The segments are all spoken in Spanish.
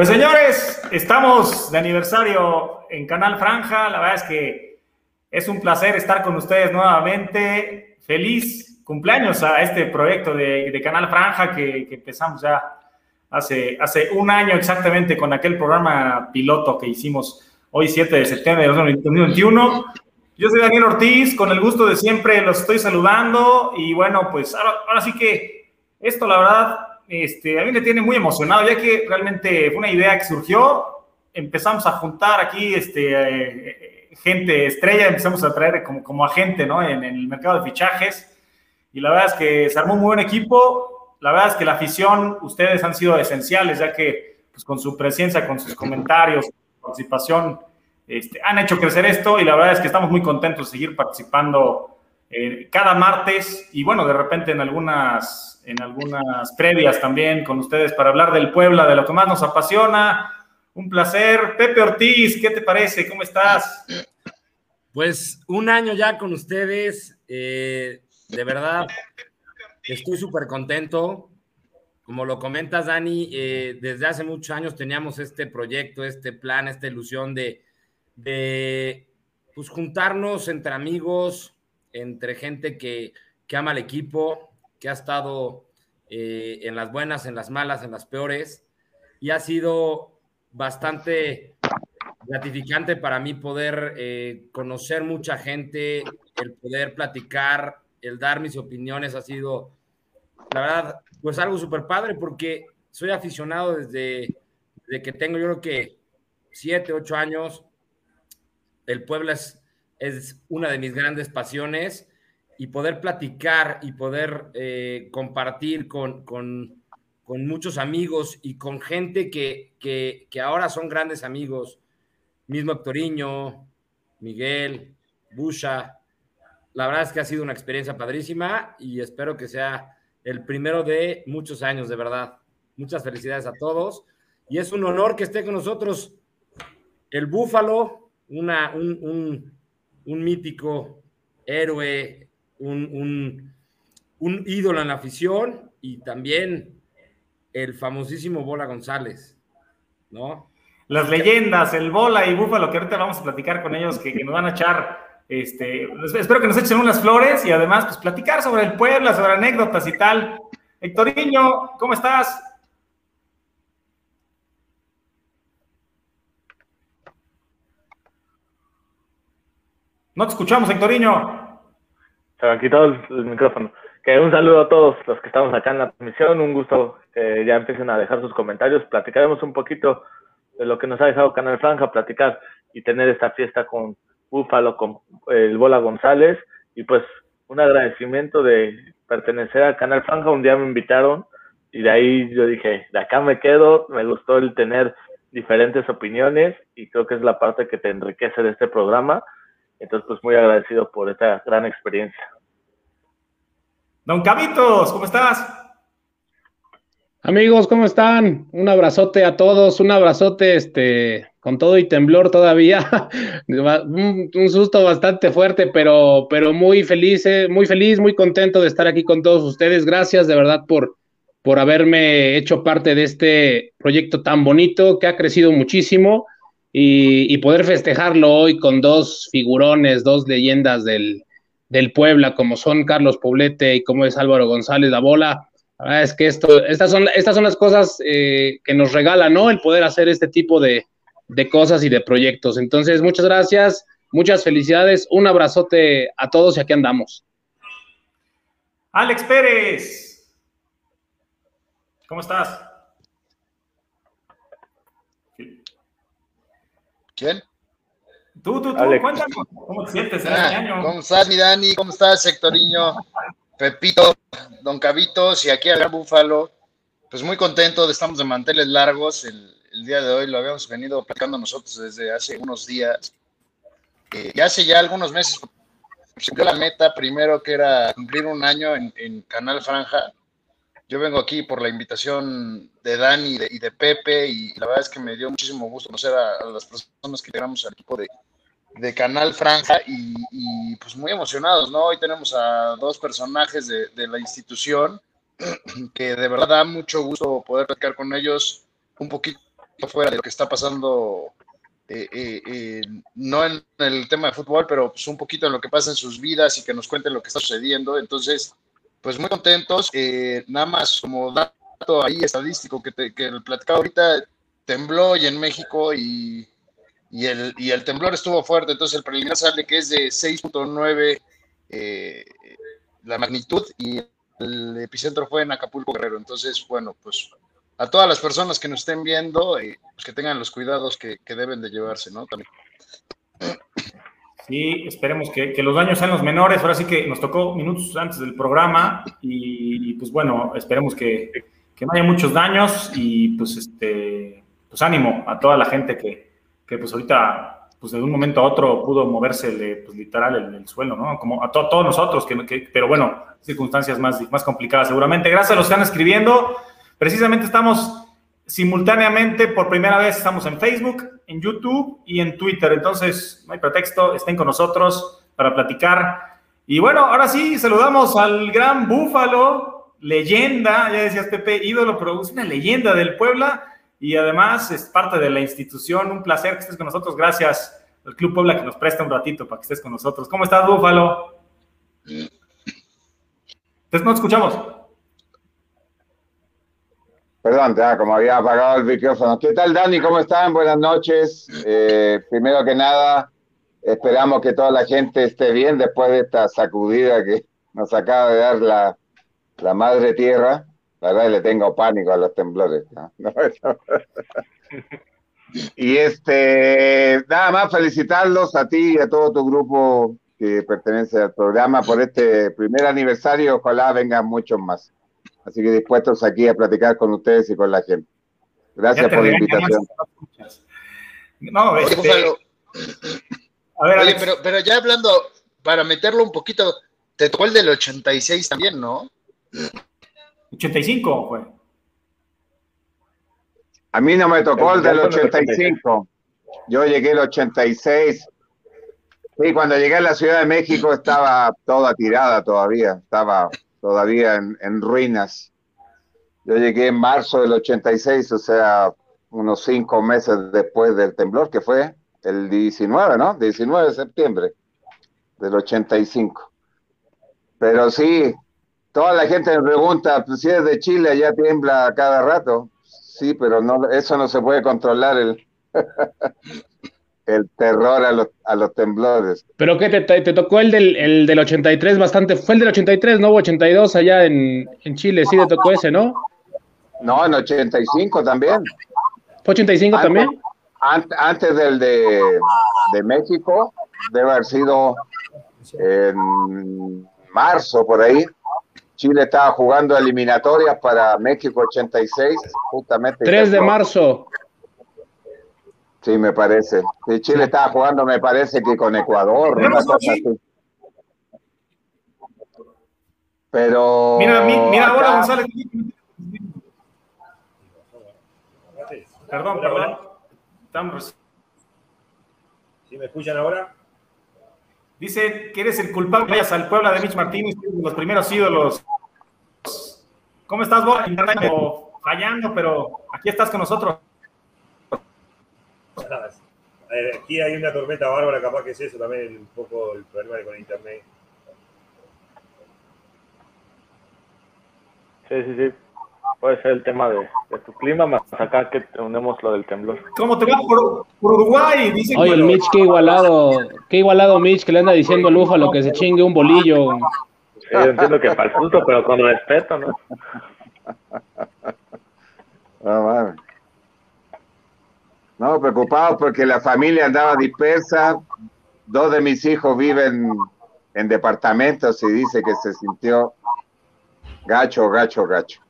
Pues señores, estamos de aniversario en Canal Franja. La verdad es que es un placer estar con ustedes nuevamente. Feliz cumpleaños a este proyecto de, Canal Franja que, empezamos ya hace, hace un año exactamente con aquel programa piloto que hicimos hoy 7 de septiembre de 2021. Yo soy Daniel Ortiz, con el gusto de siempre los estoy saludando y bueno, pues ahora, sí que esto la verdad este, a mí me tiene muy emocionado, ya que realmente fue una idea que surgió, empezamos a juntar aquí este, eh, gente estrella, empezamos a traer como, como agente ¿no? en, en, el mercado de fichajes. Y la verdad es que se armó un muy buen equipo, la verdad es que la afición, ustedes han sido esenciales, ya que pues, con su presencia, con sus comentarios, participación, este, han hecho crecer esto. Y la verdad es que estamos muy contentos de seguir participando eh, cada martes. Y bueno, de repente en algunas, en algunas previas también con ustedes para hablar del Puebla, de lo que más nos apasiona. Un placer. Pepe Ortiz, ¿qué te parece? ¿Cómo estás? Pues un año ya con ustedes. Eh, de verdad, estoy súper contento. Como lo comentas, Dani, eh, desde hace muchos años teníamos este proyecto, este plan, esta ilusión de, pues, juntarnos entre amigos, entre gente que, ama al equipo, que ha estado eh, en las buenas, en las malas, en las peores, y ha sido bastante gratificante para mí poder eh, conocer mucha gente, el poder platicar, el dar mis opiniones ha sido, la verdad, pues algo súper padre porque soy aficionado desde, que tengo yo creo que siete, ocho años. El Puebla es una de mis grandes pasiones y poder platicar y poder eh, compartir con, con, con, muchos amigos y con gente que, que, que, ahora son grandes amigos, mismo Hectoriño, Miguel, Busha. La verdad es que ha sido una experiencia padrísima y espero que sea el primero de muchos años, de verdad. Muchas felicidades a todos. Y es un honor que esté con nosotros el Búfalo, una, un, mítico héroe, un, un, ídolo en la afición y también el famosísimo Bola González, ¿no? Las leyendas, el Bola y Búfalo, que ahorita vamos a platicar con ellos, que, que nos van a echar este, espero que nos echen unas flores y además, pues, platicar sobre el Puebla, sobre anécdotas y tal. Hectorinho, ¿cómo estás? No te escuchamos, Hectorinho. Se me quitado el, micrófono. Que un saludo a todos los que estamos acá en la transmisión. Un gusto que ya empiecen a dejar sus comentarios. Platicaremos un poquito de lo que nos ha dejado Canal Franja, platicar y tener esta fiesta con Búfalo con el Bola González y pues un agradecimiento de pertenecer al Canal Franja. Un día me invitaron y de ahí yo dije, de acá me quedo, me gustó el tener diferentes opiniones y creo que es la parte que te enriquece de este programa. Entonces, pues muy agradecido por esta gran experiencia. Don Cabitos, ¿cómo estás? Amigos, ¿cómo están? Un abrazote a todos, un abrazote este, con todo y temblor todavía. un, susto bastante fuerte, pero, pero muy feliz, eh, muy feliz, muy contento de estar aquí con todos ustedes. Gracias de verdad por, por haberme hecho parte de este proyecto tan bonito que ha crecido muchísimo y, poder festejarlo hoy con dos figurones, dos leyendas del, del Puebla, como son Carlos Poblete y como es Álvaro González La Bola es que esto, estas son, estas son las cosas eh, que nos regalan, ¿no? El poder hacer este tipo de, cosas y de proyectos. Entonces, muchas gracias, muchas felicidades, un abrazote a todos y aquí andamos. Alex Pérez, ¿cómo estás? ¿Quién? Tú, tú, tú, cuéntanos, ¿cómo te sientes en este año? ¿Cómo estás, mi Dani? ¿Cómo estás, Sectoriño? Pepito, Don Cabitos y aquí Gran Búfalo. Pues muy contento, de, estamos de manteles largos. El, día de hoy lo habíamos venido platicando nosotros desde hace unos días. Eh, y hace ya algunos meses la meta primero que era cumplir un año en, Canal Franja. Yo vengo aquí por la invitación de Dani y de, Pepe y la verdad es que me dio muchísimo gusto conocer a, las personas que llegamos al equipo de, de Canal Franja y, pues muy emocionados, ¿no? Hoy tenemos a dos personajes de, la institución que de verdad da mucho gusto poder platicar con ellos un poquito fuera de lo que está pasando, eh, eh, eh, no en el tema de fútbol, pero pues un poquito en lo que pasa en sus vidas y que nos cuenten lo que está sucediendo. Entonces, pues muy contentos. nada más como dato ahí estadístico que, te, que el platicado ahorita tembló y en México y, y, el, y el temblor estuvo fuerte. Entonces, el preliminar sale que es de 6.9 la magnitud y el epicentro fue en Acapulco Guerrero. Entonces, bueno, pues a todas las personas que nos estén viendo, eh, pues que tengan los cuidados que, deben de llevarse, ¿no? También. Sí, esperemos que, los daños sean los menores. Ahora sí que nos tocó minutos antes del programa y, pues bueno, esperemos que, no haya muchos daños y pues este, pues ánimo a toda la gente que, que pues ahorita pues de un momento a otro pudo moverse de, pues, literal el, el, suelo, ¿no? Como a todos nosotros, que, pero bueno, circunstancias más, más complicadas seguramente. Gracias a los que están escribiendo. Precisamente estamos simultáneamente, por primera vez, estamos en Facebook, en YouTube y en Twitter. Entonces, no hay pretexto, estén con nosotros para platicar. Y bueno, ahora sí, saludamos al gran Búfalo, leyenda, ya decías Pepe, ídolo, pero es una leyenda del Puebla y además es parte de la institución. Un placer que estés con nosotros. Gracias al Club Puebla que nos presta un ratito para que estés con nosotros. ¿Cómo estás, Búfalo? Entonces no escuchamos. Perdón, como había apagado el micrófono. ¿Qué tal, Dani? ¿Cómo están? Buenas noches. Eh, primero que nada, esperamos que toda la gente esté bien después de esta sacudida que nos acaba de dar la, la madre tierra. La verdad le tengo pánico a los temblores. y este, nada más felicitarlos a ti y a todo tu grupo que pertenece al programa por este primer aniversario. Ojalá vengan muchos más. Así que dispuestos aquí a platicar con ustedes y con la gente. Gracias por la invitación. No, este... a ver, Oye, pero, pero ya hablando, para meterlo un poquito, te tocó el del 86 también, ¿no? 85 fue. A mí no me tocó el del 85. Yo llegué el 86. Sí, cuando llegué a la Ciudad de México estaba toda tirada todavía, estaba todavía en, ruinas. Yo llegué en marzo del 86, o sea, unos cinco meses después del temblor, que fue el 19, ¿no? 19 de septiembre del 85. Pero sí, Toda la gente me pregunta, pues, si es de Chile, ya tiembla cada rato. Sí, pero no, eso no se puede controlar el, el terror a los, a los temblores. ¿Pero qué te, te, tocó el del, el del 83 bastante? Fue el del 83, ¿no? 82 allá en, en Chile, sí te tocó ese, ¿no? No, en 85 también. ¿Fue 85 también? Antes, del de, de México, debe haber sido en marzo por ahí. Chile estaba jugando eliminatorias para México 86, justamente. 3 de marzo. Sí, me parece. Sí, Chile estaba jugando, me parece que con Ecuador, una cosa así. Pero. Mira, mira ahora González. Perdón, perdón. Estamos. ¿Sí me escuchan ahora? Dice que eres el culpable, vayas al Puebla de Mitch Martínez, los primeros ídolos. ¿Cómo estás, vos? Fallando, pero aquí estás con nosotros. Aquí hay una tormenta bárbara, capaz que es eso también, un poco el problema con internet. Sí, sí, sí. Puede ser el tema de, tu clima, más acá que tenemos lo del temblor. ¿Cómo te va por, Uruguay? Oye, el Mitch, qué igualado, qué igualado Mitch, que le anda diciendo al Búfalo que se chingue un bolillo. Sí, yo entiendo que para el punto, pero con respeto, ¿no? No, no, preocupado porque la familia andaba dispersa. Dos de mis hijos viven en departamentos y dice que se sintió gacho, gacho, gacho.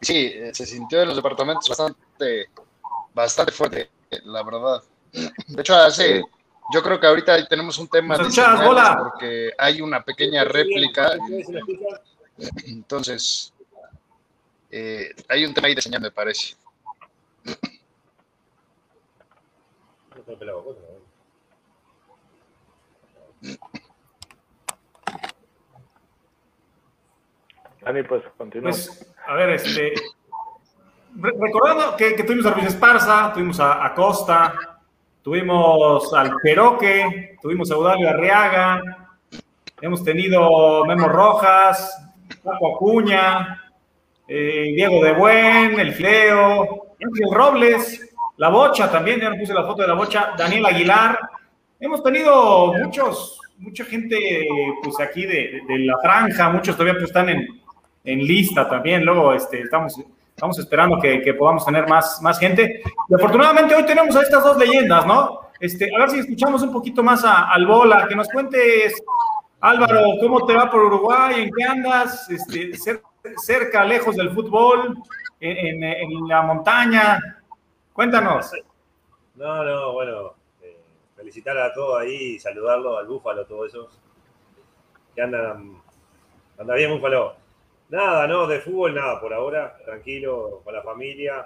Sí, eh, se sintió en los departamentos bastante, bastante fuerte, la verdad. De hecho, hace, yo creo que ahorita tenemos un tema de porque hay una pequeña réplica. Entonces, eh, hay un tema ahí de señal, me parece. Dani, pues continúa. Pues, a ver, este. Recordando que, tuvimos a Luis Esparza, tuvimos a, a Costa, tuvimos al Peroque, tuvimos a Eudalio Arriaga, hemos tenido Memo Rojas, Paco Acuña, eh, Diego de Buen, El Fleo, Ángel Robles, La Bocha también, ya no puse la foto de La Bocha, Daniel Aguilar. Hemos tenido muchos, mucha gente pues aquí de, la franja, muchos todavía pues, están en, lista también, luego este, estamos, estamos esperando que, podamos tener más, más gente. Y afortunadamente hoy tenemos a estas dos leyendas, ¿no? Este, a ver si escuchamos un poquito más a, al Bola, que nos cuentes Álvaro, ¿cómo te va por Uruguay? ¿En qué andas? Este, cerca, lejos del fútbol, en, la montaña. Cuéntanos. No, no, bueno, eh, felicitar a todos ahí, saludarlo al Búfalo, todos esos que andan, anda bien Búfalo. Nada, no, de fútbol nada por ahora, tranquilo, con la familia.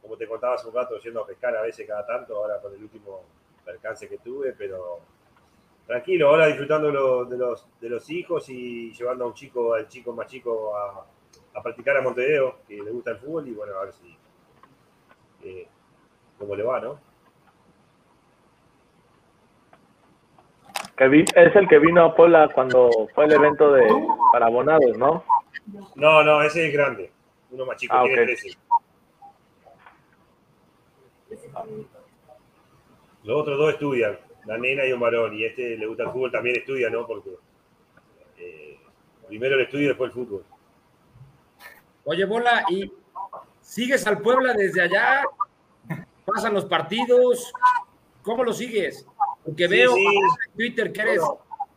Como te contaba hace un rato, yendo a pescar a veces cada tanto, ahora con el último percance que tuve, pero tranquilo, ahora disfrutando de los, de los hijos y llevando a un chico, al chico más chico a, practicar a Montevideo, que le gusta el fútbol, y bueno, a ver si eh, cómo le va, ¿no? es el que vino a Pola cuando fue el evento de para abonados, ¿no? No, no, ese es grande, uno más chico, ah, tiene 13. Los otros dos estudian la nena y un varón, y este le gusta el fútbol, también estudia, ¿no? Porque eh, primero el estudio y después el fútbol. Oye, Bola, ¿y sigues al Puebla desde allá? ¿Pasan los partidos? ¿Cómo lo sigues? Porque veo en Twitter que eres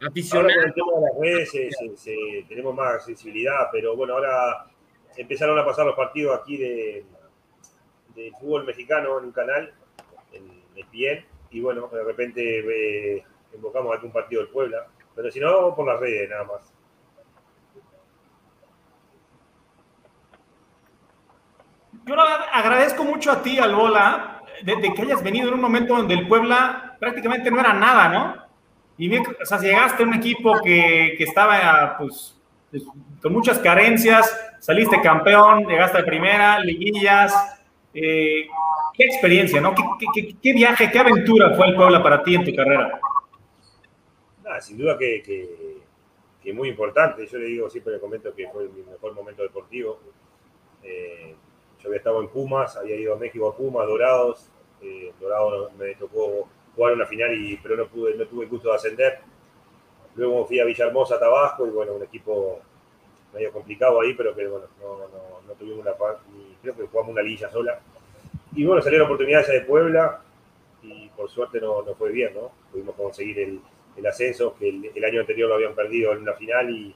aficionado. Ahora con de las redes tenemos más sensibilidad, pero bueno, ahora empezaron a pasar los partidos aquí de, de fútbol mexicano en un canal, en ESPN, y bueno, de repente eh, invocamos algún partido del Puebla, pero si no, por las redes nada más. Yo agradezco mucho a ti, Albola, de, de, que hayas venido en un momento donde el Puebla prácticamente no era nada, ¿no? Y o sea, llegaste a un equipo que, que estaba pues, pues, con muchas carencias, saliste campeón, llegaste a primera, liguillas, eh, ¿Qué experiencia, no? ¿Qué, viaje, qué aventura fue el Puebla para ti en tu carrera? sin duda que, que, muy importante. Yo le digo, siempre le comento que fue mi mejor momento deportivo. Eh, yo había estado en Pumas, había ido a México a Pumas, Dorados. Eh, Dorados me tocó jugar una final, y, pero no, pude, no tuve el gusto de ascender. Luego fui a Villahermosa, Tabasco, y bueno, un equipo medio complicado ahí, pero que bueno, no, no, no tuvimos una, creo que jugamos una lilla sola y bueno, salió la oportunidad ya de Puebla y por suerte no, no fue bien, ¿no? Pudimos conseguir el, el ascenso, que el, año anterior lo habían perdido en una final y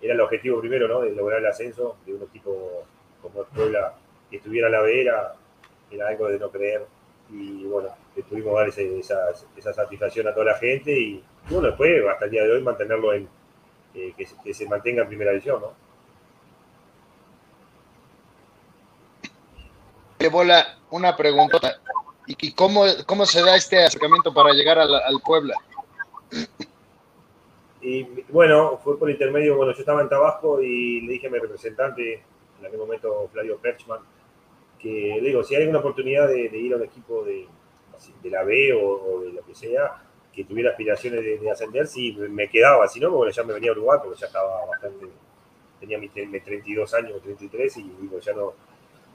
era el objetivo primero, ¿no? De lograr el ascenso de un equipo como Puebla que estuviera a la B era, algo de no creer. Y bueno, que pudimos dar esa, esa, satisfacción a toda la gente y bueno, después hasta el día de hoy mantenerlo en, eh, que, que se mantenga en primera división, ¿no? bola una pregunta. ¿Y cómo, cómo se da este acercamiento para llegar al, Puebla? Y bueno, fue por intermedio, bueno, yo estaba en Tabasco y le dije a mi representante, en aquel momento Flavio Perchman, que le digo, si hay alguna oportunidad de, ir a un equipo de, de la B o, de lo que sea, que tuviera aspiraciones de, ascender, sí, me quedaba, si no, bueno, ya me venía a Uruguay, porque ya estaba bastante, tenía mis 32 años, 33, y digo, ya no,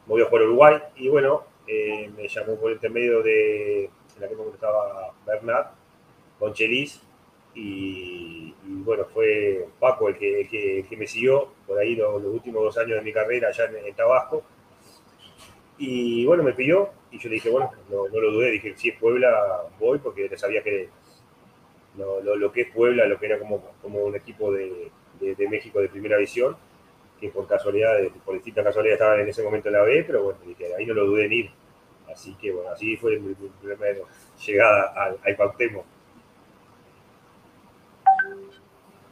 voy a jugar Uruguay. Y bueno, eh, me llamó por intermedio de, en aquel momento estaba Bernard, con Chelis, y, bueno, fue Paco el que, que, me siguió por ahí los, últimos dos años de mi carrera allá en, Tabasco. Y bueno, me pidió, y yo le dije, bueno, no, lo dudé, dije, si es Puebla, voy, porque sabía que lo, que es Puebla, lo que era como, como un equipo de, de, de México de primera visión, que por casualidad, por distintas casualidades estaban en ese momento en la B, pero bueno, ahí no lo dudé en ir. Así que bueno, así fue mi, primera llegada al, al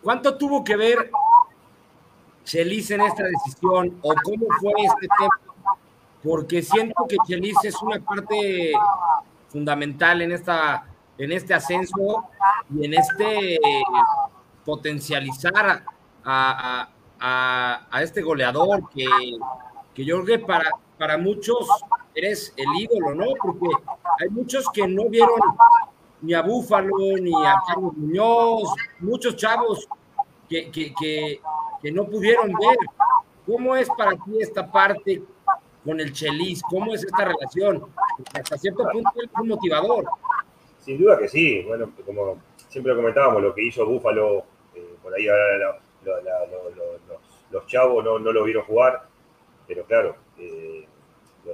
¿Cuánto tuvo que ver Chelis en esta decisión o cómo fue este tema? Porque siento que Chelis es una parte fundamental en, esta, en este ascenso y en este potencializar a, a este goleador que, que yo creo que para, para muchos eres el ídolo, ¿no? Porque hay muchos que no vieron ni a Búfalo, ni a Carlos Muñoz, muchos chavos que, que, que, no pudieron ver. ¿Cómo es para ti esta parte con el Chelis? ¿Cómo es esta relación? Hasta cierto punto es un motivador. Sin duda que sí. Bueno, como siempre lo comentábamos, lo que hizo Búfalo, eh, por ahí ahora la- lo- lo- los, chavos no, no lo vieron jugar, pero claro, eh,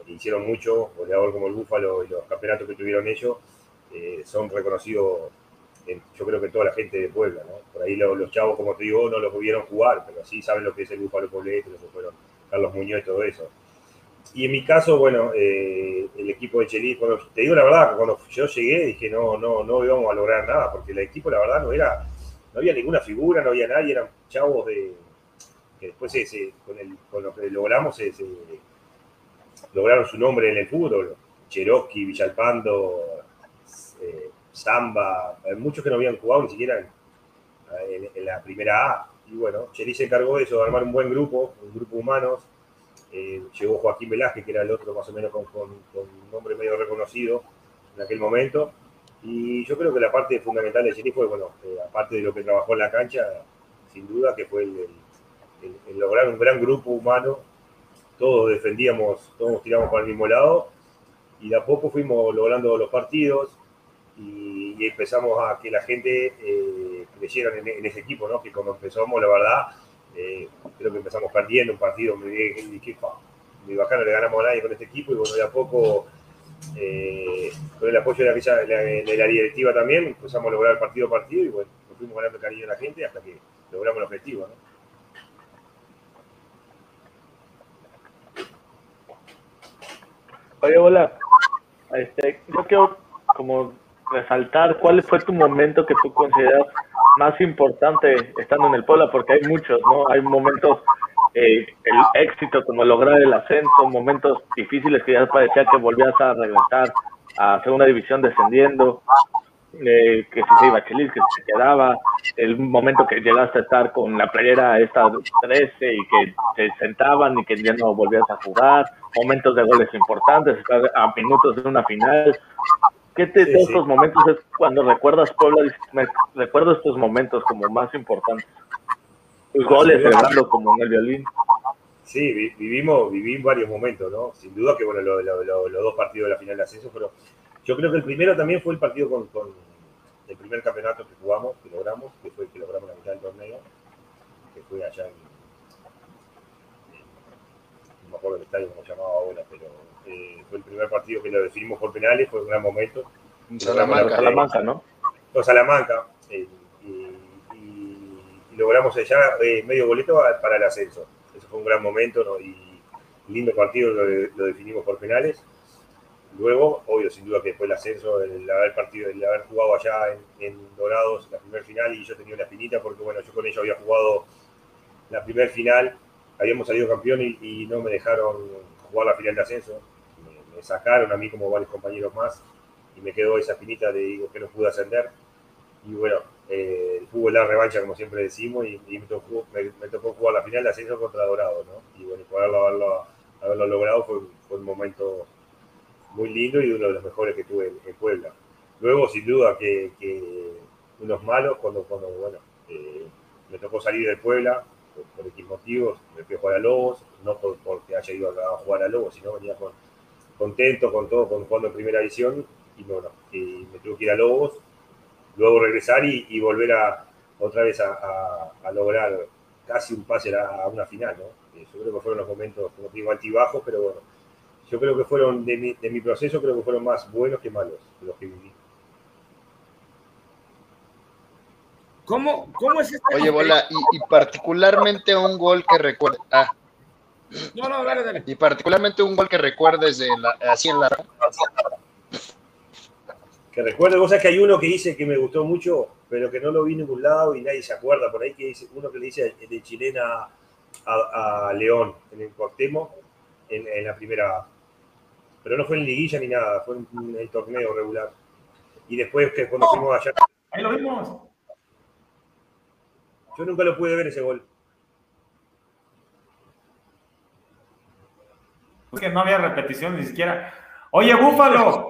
hicieron mucho, goleador como el Búfalo y los campeonatos que tuvieron ellos eh, son reconocidos, en- yo creo que toda la gente de Puebla, ¿no? Por ahí lo- los chavos, como te digo, no los vieron jugar, pero sí saben lo que es el Búfalo Poblete, lo que fueron Carlos Muñoz y todo eso. Y en mi caso, bueno, eh, el equipo de Chelis, cuando, te digo la verdad, cuando yo llegué dije no, no, no íbamos a lograr nada, porque el equipo la verdad no era, no había ninguna figura, no había nadie, eran chavos de que después se- se- con, el, con lo que logramos se- lograron su nombre en el fútbol, Cherokee, Villalpando, eh, Zamba, hay muchos que no habían jugado ni siquiera en, la primera A. Y bueno, Chelis se encargó de eso, de armar un buen grupo, un grupo de humanos, eh, llegó Joaquín Velázquez, que era el otro más o menos con, un nombre medio reconocido en aquel momento. Y yo creo que la parte fundamental de Chelis fue, bueno, eh, aparte de lo que trabajó en la cancha, sin duda que fue el- el lograr un gran grupo humano. Todos defendíamos, todos tiramos para el mismo lado. Y de a poco fuimos logrando los partidos y, empezamos a que la gente eh, creyera en, en ese equipo, ¿no? Que cuando empezamos, la verdad, eh, creo que empezamos perdiendo un partido, me dije, dije, "Pa, ni bacano le ganamos a nadie con este equipo y bueno, de a poco, eh, con el apoyo de la, la- de la directiva también, empezamos a lograr partido a partido y bueno, fuimos ganando cariño a la gente hasta que logramos el objetivo, ¿no? Oye, hola. Este, yo quiero como resaltar cuál fue tu momento que tú consideras más importante estando en el Puebla, porque hay muchos, ¿no? Hay momentos, eh, el éxito, como lograr el ascenso, momentos difíciles que ya parecía que volvías a regresar a segunda división descendiendo, eh, que si se iba a Chelis, que si se quedaba, el momento que llegaste a estar con la playera esta 13 y que se sentaban y que ya no volvías a jugar, momentos de goles importantes, estar a minutos de una final. ¿Qué te, Sí, de sí. estos momentos es cuando recuerdas Puebla? Me, recuerdo estos momentos como más importantes. Tus goles, celebrando como en el violín. Sí, vi- vivimos, viví varios momentos, ¿no? Sin duda que, bueno, lo- lo- lo- los dos partidos de la final de ascenso, pero yo creo que el primero también fue el partido con, con el primer campeonato que jugamos, que logramos, que fue el que logramos la mitad del torneo, que fue allá en, en- no me acuerdo el estadio cómo se llamaba ahora, pero eh, fue el primer partido que lo definimos por penales, fue un gran momento. En Salamanca. Salamanca. Salamanca, ¿no? Con Salamanca, eh, y, y- y logramos ya eh, medio boleto a- para el ascenso. Eso fue un gran momento ¿no? y lindo partido, lo, lo definimos por penales. Luego, obvio, sin duda que después el ascenso, el haber partido, el haber jugado allá en, Dorados la primera final y yo tenía una espinita porque bueno, yo con ellos había jugado la primera final, habíamos salido campeón y, no me dejaron jugar la final de ascenso. Me, sacaron a mí como varios compañeros más y me quedó esa espinita de digo, que no pude ascender. Y bueno, eh, el fútbol la revancha, como siempre decimos, y, me, tocó, me, me tocó jugar la final de ascenso contra Dorado, ¿no? Y bueno, poderlo haberlo, haberlo logrado fue un momento muy lindo y uno de los mejores que tuve en, en Puebla. Luego, sin duda, que, unos malos, cuando, cuando bueno, eh, me tocó salir de Puebla, por, por X motivos, me fui a jugar a Lobos, no por, porque haya ido a jugar a Lobos, sino venía con, contento con todo, con jugando en primera división, y bueno, me tuve que ir a Lobos, luego regresar y, volver a otra vez a, lograr casi un pase a, una final, ¿no? Eh, Yo creo que fueron los momentos, como digo, altibajos, pero bueno, yo creo que fueron, de mi, de mi proceso, creo que fueron más buenos que malos los que viví. ¿Cómo, cómo es esta Oye, Bola, y, y particularmente un gol que recuerdes. Ah, No, no, dale, dale. y particularmente un gol que recuerdes de la, así en la. Que recuerdo, vos sabés que hay uno que dice que me gustó mucho, pero que no lo vi en ningún lado y nadie se acuerda. Por ahí que dice, uno que le dice de chilena a, a León en el Cuauhtémoc en, en la primera. Pero no fue en liguilla ni nada, fue en el torneo regular. Y después que cuando oh. fuimos allá. Ahí lo vimos. Yo nunca lo pude ver ese gol. Es que no había repetición ni siquiera. Oye, Búfalo,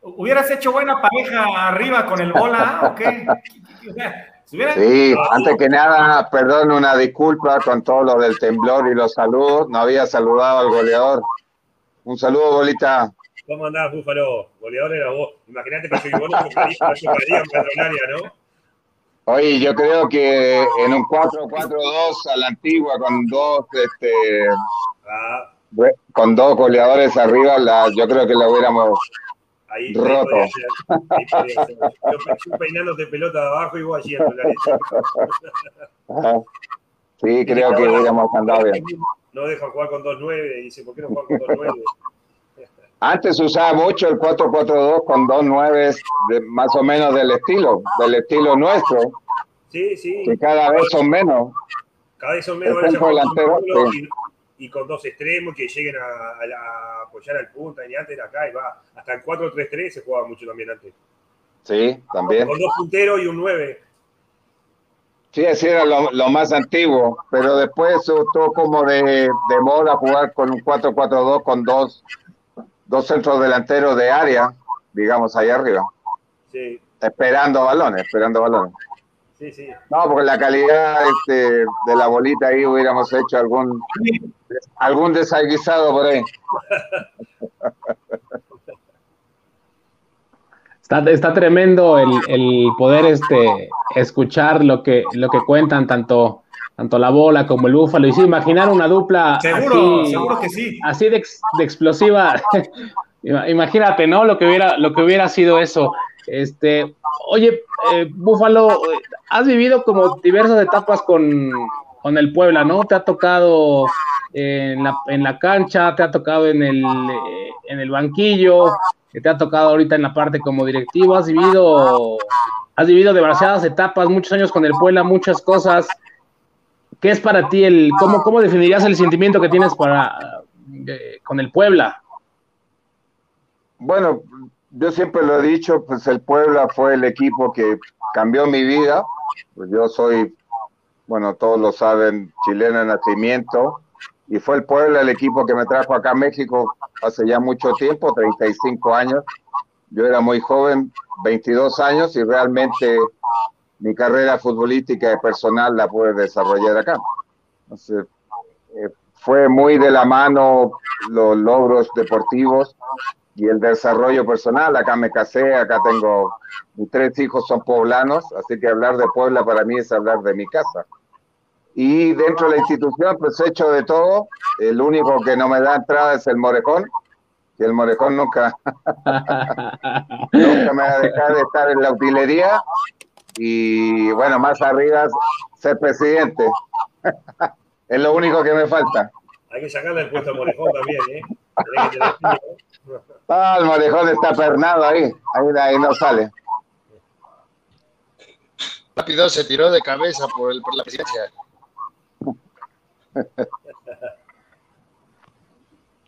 ¿hubieras hecho buena pareja arriba con el bola ah, o. Sí, antes que nada, perdón, una disculpa con todo lo del temblor y los saludos. No había saludado al goleador. Un saludo, bolita. ¿Cómo andás, Búfalo? Goleador era vos. Imagínate que soy vos, no en Petrolaria, ¿no? Oye, yo creo que en un 4-4-2 a la antigua con dos, este, ah. con dos goleadores arriba, la, yo creo que lo hubiéramos ahí, roto. Ahí Yo peinando de pelota de abajo y vos allí en Sí, creo que hubiéramos andado bien. No dejan jugar con 2-9, dice, ¿por qué no juegan con 2-9? Antes usaba mucho el 4-4-2 con dos nueves, más o menos del estilo, del estilo nuestro. Sí, sí. Que cada vez son menos. Cada vez son menos. y, con dos extremos que lleguen a, apoyar al punta. Y antes era acá y va. Hasta el 4-3-3 se jugaba mucho también antes. Sí, también. Con dos punteros y un 9. Sí, así era lo, más antiguo, pero después estuvo como de, de moda jugar con un 4-4-2 con dos dos centros delanteros de área, digamos, ahí arriba. Sí. Esperando balones, esperando balones. Sí, sí. No, porque la calidad este, de la bolita ahí hubiéramos hecho algún, algún desaguisado por ahí. Está, está tremendo el, el, poder este, escuchar lo que, lo que cuentan tanto tanto la bola como el búfalo. Y sí, imaginar una dupla. Seguro, así, seguro que sí. Así de, explosiva. Imagínate, ¿no? Lo que hubiera, lo que hubiera sido eso. Este, oye, eh, Búfalo, has vivido como diversas etapas con, con el Puebla, ¿no? Te ha tocado en la, en la cancha, te ha tocado en el, eh, en el banquillo, te ha tocado ahorita en la parte como directivo, has vivido, has vivido demasiadas etapas, muchos años con el Puebla, muchas cosas. ¿Qué es para ti el, cómo, cómo definirías el sentimiento que tienes para eh, con el Puebla? Bueno, yo siempre lo he dicho, pues el Puebla fue el equipo que cambió mi vida. Pues yo soy, bueno, todos lo saben, chileno de nacimiento, y fue el Puebla el equipo que me trajo acá a México hace ya mucho tiempo, 35 años. Yo era muy joven, 22 años, y realmente mi carrera futbolística y personal la pude desarrollar acá. Eh, fue muy de la mano los logros deportivos y el desarrollo personal. Acá me casé, acá tengo, mis tres hijos son poblanos, así que hablar de Puebla para mí es hablar de mi casa. Y dentro de la institución, pues he hecho de todo. El único que no me da entrada es el Morejón, que el Morejón nunca, nunca me va a dejar de estar en la utilería y bueno, más arriba ser presidente. es lo único que me falta. Hay que sacarle el puesto a Morejón también, ¿eh? Ah, el Morejón está pernado ahí, ahí, ahí no sale. Rápido se tiró de cabeza por, el, por la presidencia.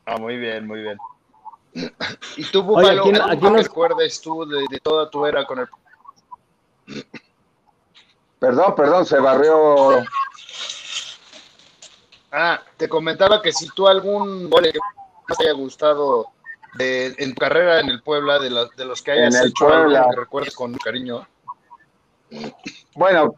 Ah, muy bien, muy bien. ¿Y tú, Búfalo, Oye, aquí, aquí recuerdes tú de, de, toda tu era con el Perdón, perdón, se barrió. Ah, te comentaba que si tú algún gol que más te haya gustado en tu carrera en el Puebla, de, los, de los que hayas en hecho Puebla. que recuerdes con cariño. Bueno,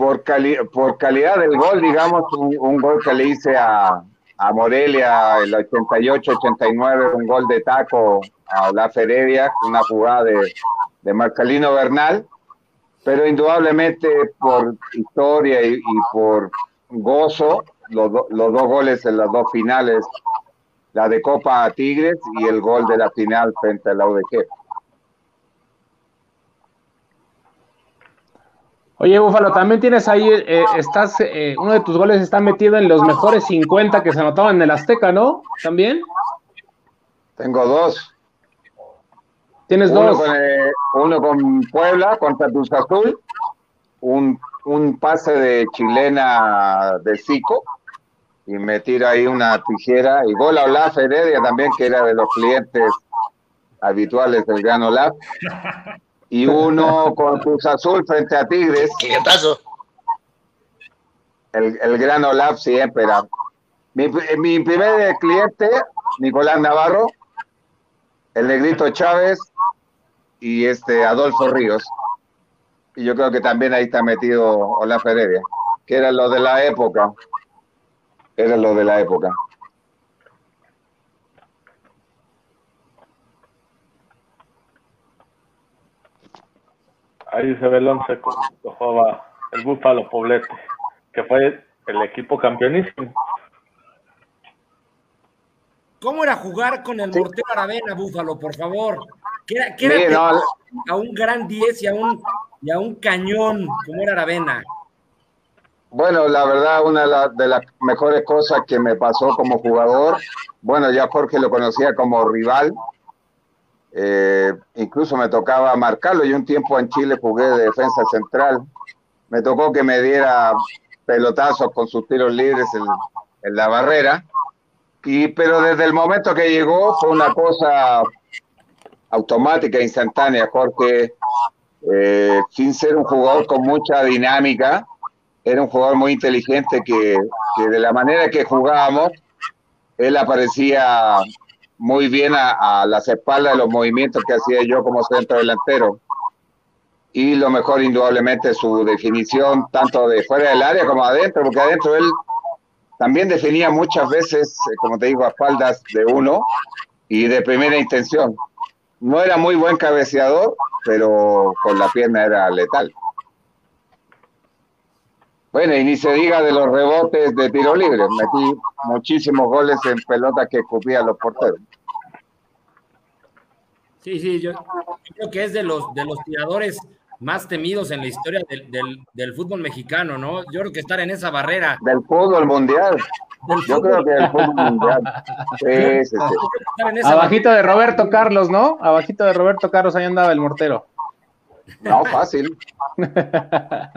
por, por calidad del gol, digamos, un, gol que le hice a, a Morelia el 88-89, un gol de taco a La Feredia, una jugada de, de Marcelino Bernal pero indudablemente por historia y, por gozo, los, los, dos goles en las dos finales, la de Copa a Tigres y el gol de la final frente a la UDG. Oye, Búfalo, también tienes ahí, eh, estás, eh, uno de tus goles está metido en los mejores 50 que se anotaban en el Azteca, ¿no? ¿También? Tengo dos. Tienes uno dos. Con, eh, uno con Puebla contra Cruz Azul, un, un pase de chilena de Zico y me tira ahí una tijera y gol a Olaf Heredia también, que era de los clientes habituales del Gran Olaf. Y uno con Cruz Azul frente a Tigres. ¿Qué pasó? El, el Gran Olaf siempre era. Mi, mi primer cliente, Nicolás Navarro, el negrito Chávez y este Adolfo Ríos. Y yo creo que también ahí está metido Olaf Heredia, que era lo de la época. Era lo de la época. Ahí se ve el once con jugaba el Búfalo Poblete, que fue el equipo campeonísimo. ¿Cómo era jugar con el Mortero Aravena, Búfalo, por favor? ¿Qué era, a un gran 10 y a un, y a un cañón como era Aravena? Bueno, la verdad, una de las mejores cosas que me pasó como jugador, bueno, ya Jorge lo conocía como rival, eh, incluso me tocaba marcarlo. Yo un tiempo en Chile jugué de defensa central. Me tocó que me diera pelotazos con sus tiros libres en, la barrera. Y, pero desde el momento que llegó fue una cosa automática, instantánea, porque eh, sin ser un jugador con mucha dinámica, era un jugador muy inteligente que de la manera que jugábamos, él aparecía muy bien a, las espaldas de los movimientos que hacía yo como centro delantero. Y lo mejor, indudablemente, su definición, tanto de fuera del área como adentro, porque adentro él también definía muchas veces, eh, como te digo, a espaldas de uno y de primera intención. No era muy buen cabeceador, pero con la pierna era letal. Bueno, y ni se diga de los rebotes de tiro libre. Metí muchísimos goles en pelota que escupía los porteros. Sí, sí, yo, creo que es de los, de los tiradores más temidos en la historia del, fútbol mexicano, ¿no? Yo creo que estar en esa barrera. Del fútbol mundial. yo creo que del fútbol mundial. Sí, sí, sí. Abajito de Roberto Carlos, ¿no? Abajito de Roberto Carlos, ahí andaba el mortero. No, fácil.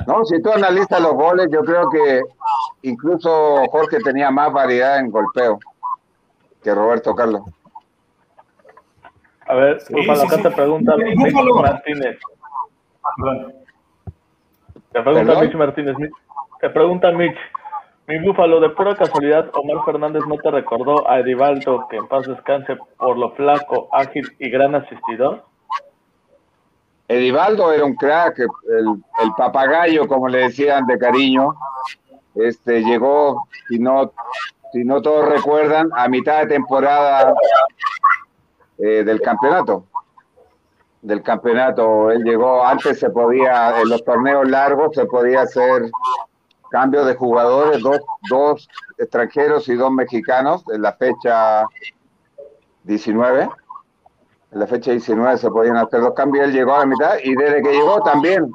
No, si tú analizas los goles, yo creo que incluso Jorge tenía más variedad en golpeo que Roberto Carlos. A ver, acá te pregunta Mitch Martínez. Te pregunta Mitch Martínez. Te pregunta Mitch. Mi búfalo, de pura casualidad, Omar Fernández no te recordó a Edivaldo, que en paz descanse, por lo flaco, ágil y gran asistidor. Edivaldo era un crack, el, papagayo, como le decían de cariño, este llegó, si no, si no todos recuerdan, a mitad de temporada eh, del campeonato. Del campeonato, él llegó, antes se podía, en los torneos largos se podía hacer cambio de jugadores, dos, dos extranjeros y dos mexicanos en la fecha 19 en la fecha 19 se podían hacer dos cambios, él llegó a la mitad y desde que llegó también,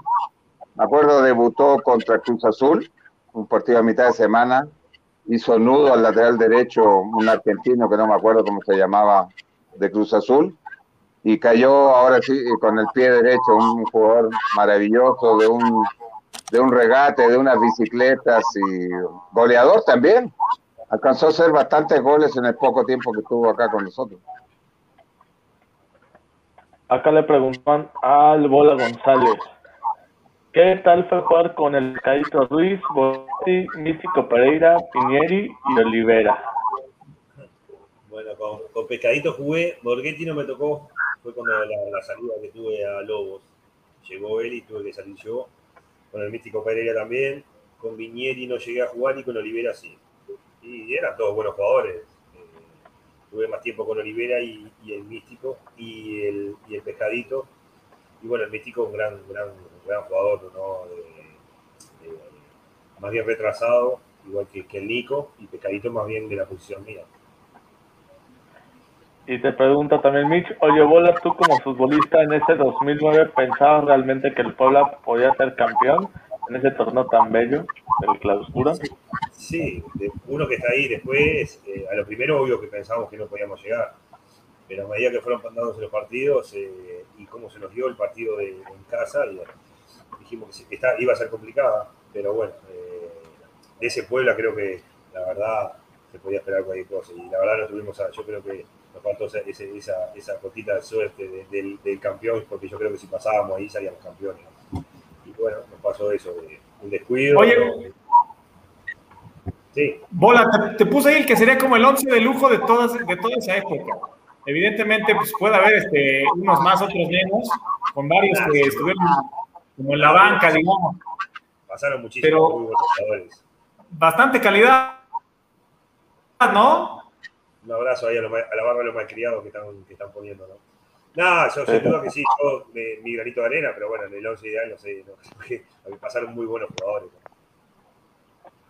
me acuerdo, debutó contra Cruz Azul, un partido a mitad de semana, hizo nudo al lateral derecho, un argentino que no me acuerdo cómo se llamaba, de Cruz Azul, y cayó ahora sí con el pie derecho, un jugador maravilloso de un, de un regate, de unas bicicletas y goleador también. Alcanzó a hacer bastantes goles en el poco tiempo que estuvo acá con nosotros. Acá le preguntan al Bola González. ¿Qué tal fue jugar con el Caito Ruiz, Botti, Místico Pereira, Piñeri y Olivera? Bueno, con, Pescadito jugué, Borghetti no me tocó, fue cuando la, salida que tuve a Lobos. Llegó él y tuve que salir yo. Con el Místico Pereira también, con Viñeri no llegué a jugar y con Olivera sí. Y eran todos buenos jugadores tuve más tiempo con Olivera y, el Místico y el, y el, Pescadito. Y bueno, el Místico un gran, gran, gran jugador, ¿no? más bien retrasado, igual que, que, el Nico, y Pescadito más bien de la posición mía. Y te pregunta también Mitch, oye Bola, tú como futbolista en ese 2009 pensabas realmente que el Puebla podía ser campeón en ese torneo tan bello del clausura? Sí, uno que está ahí después, eh, a lo primero obvio que pensábamos que no podíamos llegar, pero a medida que fueron dándose los partidos eh, y cómo se nos dio el partido de, en casa, dijimos que iba a ser complicada, pero bueno, eh, de ese Puebla creo que la verdad se podía esperar cualquier cosa y la verdad no tuvimos, yo creo que nos faltó esa, esa, esa cotita de suerte del, del campeón, porque yo creo que si pasábamos ahí salíamos campeones bueno, nos pasó eso, un descuido. Oye, Sí. Bola, te, te puse ahí el que sería como el 11 de lujo de, todas, de toda esa época. Evidentemente, pues puede haber este, unos más, otros menos, con varios que estuvieron como en la banca, digamos. Pasaron muchísimos Pero- muy buenos jugadores. Bastante calidad, ¿no? Un abrazo ahí a, los a la barra de los malcriados que están, que están poniendo, ¿no? Nada, yo sin duda que sí, yo, mi granito de arena, pero bueno, en el 11 ideal no sé, no, pasaron muy buenos jugadores. ¿no?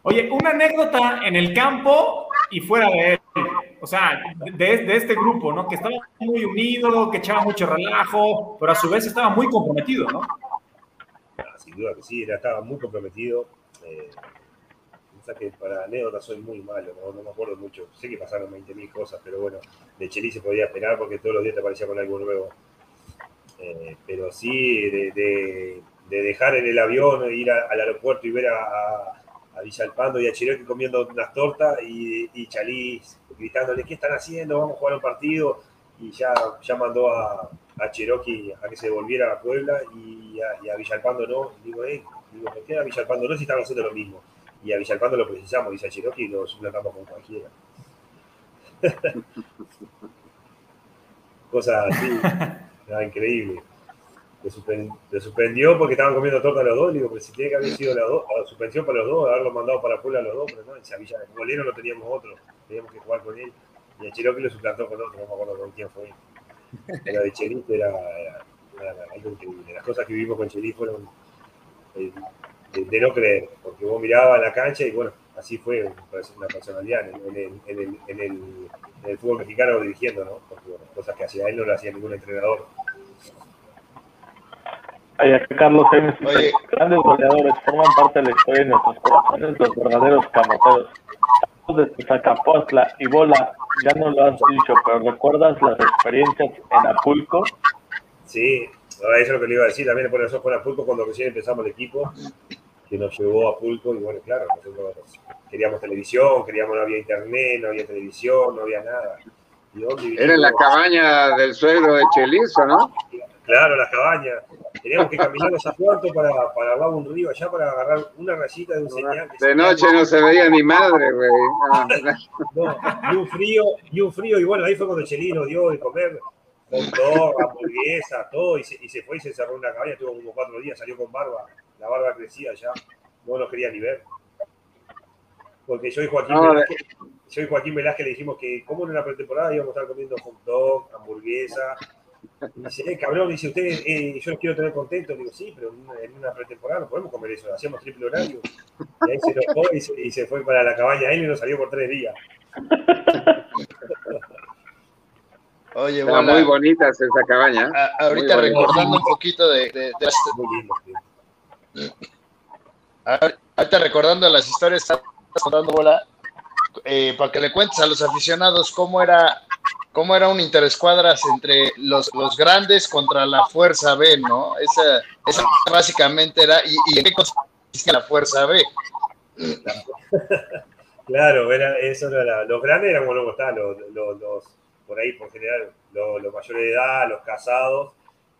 Oye, una anécdota en el campo y fuera de él. O sea, de, este grupo, ¿no? Que estaba muy unido, que echaba mucho relajo, pero a su vez estaba muy comprometido, ¿no? Sin duda que sí, estaba muy comprometido. Eh, que para anécdotas soy muy malo, ¿no? me acuerdo mucho. Sé que pasaron 20.000 cosas, pero bueno, de Chelis se podía esperar porque todos los días te aparecía con algo nuevo. Eh, pero sí, de, de- de dejar en el avión, ir al aeropuerto y ver a, a Villalpando y a Cherokee comiendo unas tortas y, y Chalís gritándole, ¿qué están haciendo? Vamos a jugar un partido. Y ya, ya mandó a, a Cherokee a que se volviera a Puebla y a, y a Villalpando no. Y digo, eh, digo, ¿por qué a Villalpando no si estaban haciendo lo mismo? Y a Villalpando lo precisamos, dice a Cherokee y lo suplantamos con cualquiera. Cosas así, increíble. Le, suspen- le suspendió porque estaban comiendo torta los dos. Le digo, pero si tiene que haber sido los dos, o suspensión para los dos, haberlo mandado para Puebla a los dos, pero no, si a Villa, el golero no teníamos otro, teníamos que jugar con él. Y a Cherokee lo suplantó con otro, no me acuerdo con quién fue. Pero de Cherito era, era- era algo increíble. Las cosas que vivimos con Cherito fueron eh, de, no creer, porque vos mirabas la cancha y bueno, así fue una personalidad en el, en el, en el, en el, en el fútbol mexicano dirigiendo, ¿no? Porque bueno, cosas que hacía él no lo hacía ningún entrenador. Ay, acá Carlos Oye. grandes goleadores forman parte de la historia de nuestros corazones, los verdaderos camoteros. Desde Zacapostla y Bola, ya no lo has dicho, pero ¿recuerdas las experiencias en Acapulco? Sí, ahora eso es lo que le iba a decir también, por eso fue a Pulco cuando recién empezamos el equipo, que nos llevó a Pulco y bueno, claro, nosotros queríamos televisión, queríamos, no había internet, no había televisión, no había nada. ¿Y dónde Era en la cabaña del suegro de Chelizo, ¿no? Claro, las cabañas. Teníamos que caminar los puerto para, para abajo un río allá para agarrar una rayita de un señal. De se- noche no se veía ni madre, güey. Ah, No, y un frío, y un frío, y bueno, ahí fue cuando Chelín nos dio de comer dog, hamburguesa, todo, y se, y se fue y se encerró en una cabaña, estuvo como cuatro días, salió con barba, la barba crecía ya, no nos quería ni ver. Porque yo y Joaquín, No, Velázquez, yo y Joaquín Velázquez le dijimos que como en una pretemporada íbamos a estar comiendo hot dog, hamburguesa. Y dice, eh, cabrón, dice usted, eh, yo los quiero tener contentos. Digo, sí, pero en una, en una pretemporada no podemos comer eso, hacemos triple horario. Y ahí se enojó y se, y se fue para la cabaña él y nos salió por tres días. Oye, muy bonitas esa cabaña. a- ahorita Muy bonito. recordando un poquito de, de- Muy lindo. ahorita recordando las historias que estás contando, Bola, eh, para que le cuentes a los aficionados cómo era, cómo era un interescuadras entre los, los grandes contra la Fuerza B, ¿no? Esa, esa básicamente era, y, y en qué consistía la Fuerza B. Claro, era, eso era los grandes eran luego estaban los, los, los- por ahí por general, los, mayores de edad, los casados,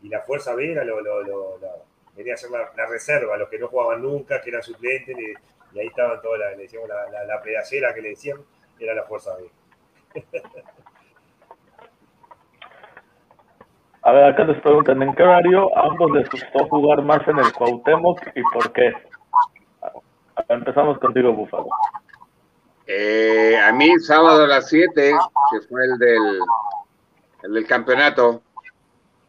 y la fuerza B era lo, lo- lo- la- venía a ser la, reserva, los que no jugaban nunca, que eran suplentes, y, ahí estaban todas le decíamos la, la, la pedacera que le decían, era la fuerza B. A ver, acá les preguntan, ¿en qué horario ambos les gustó jugar más en el Cuauhtémoc y por qué? Empezamos contigo, Búfalo. Eh, a mí, sábado a las 7, que fue el del, el del campeonato,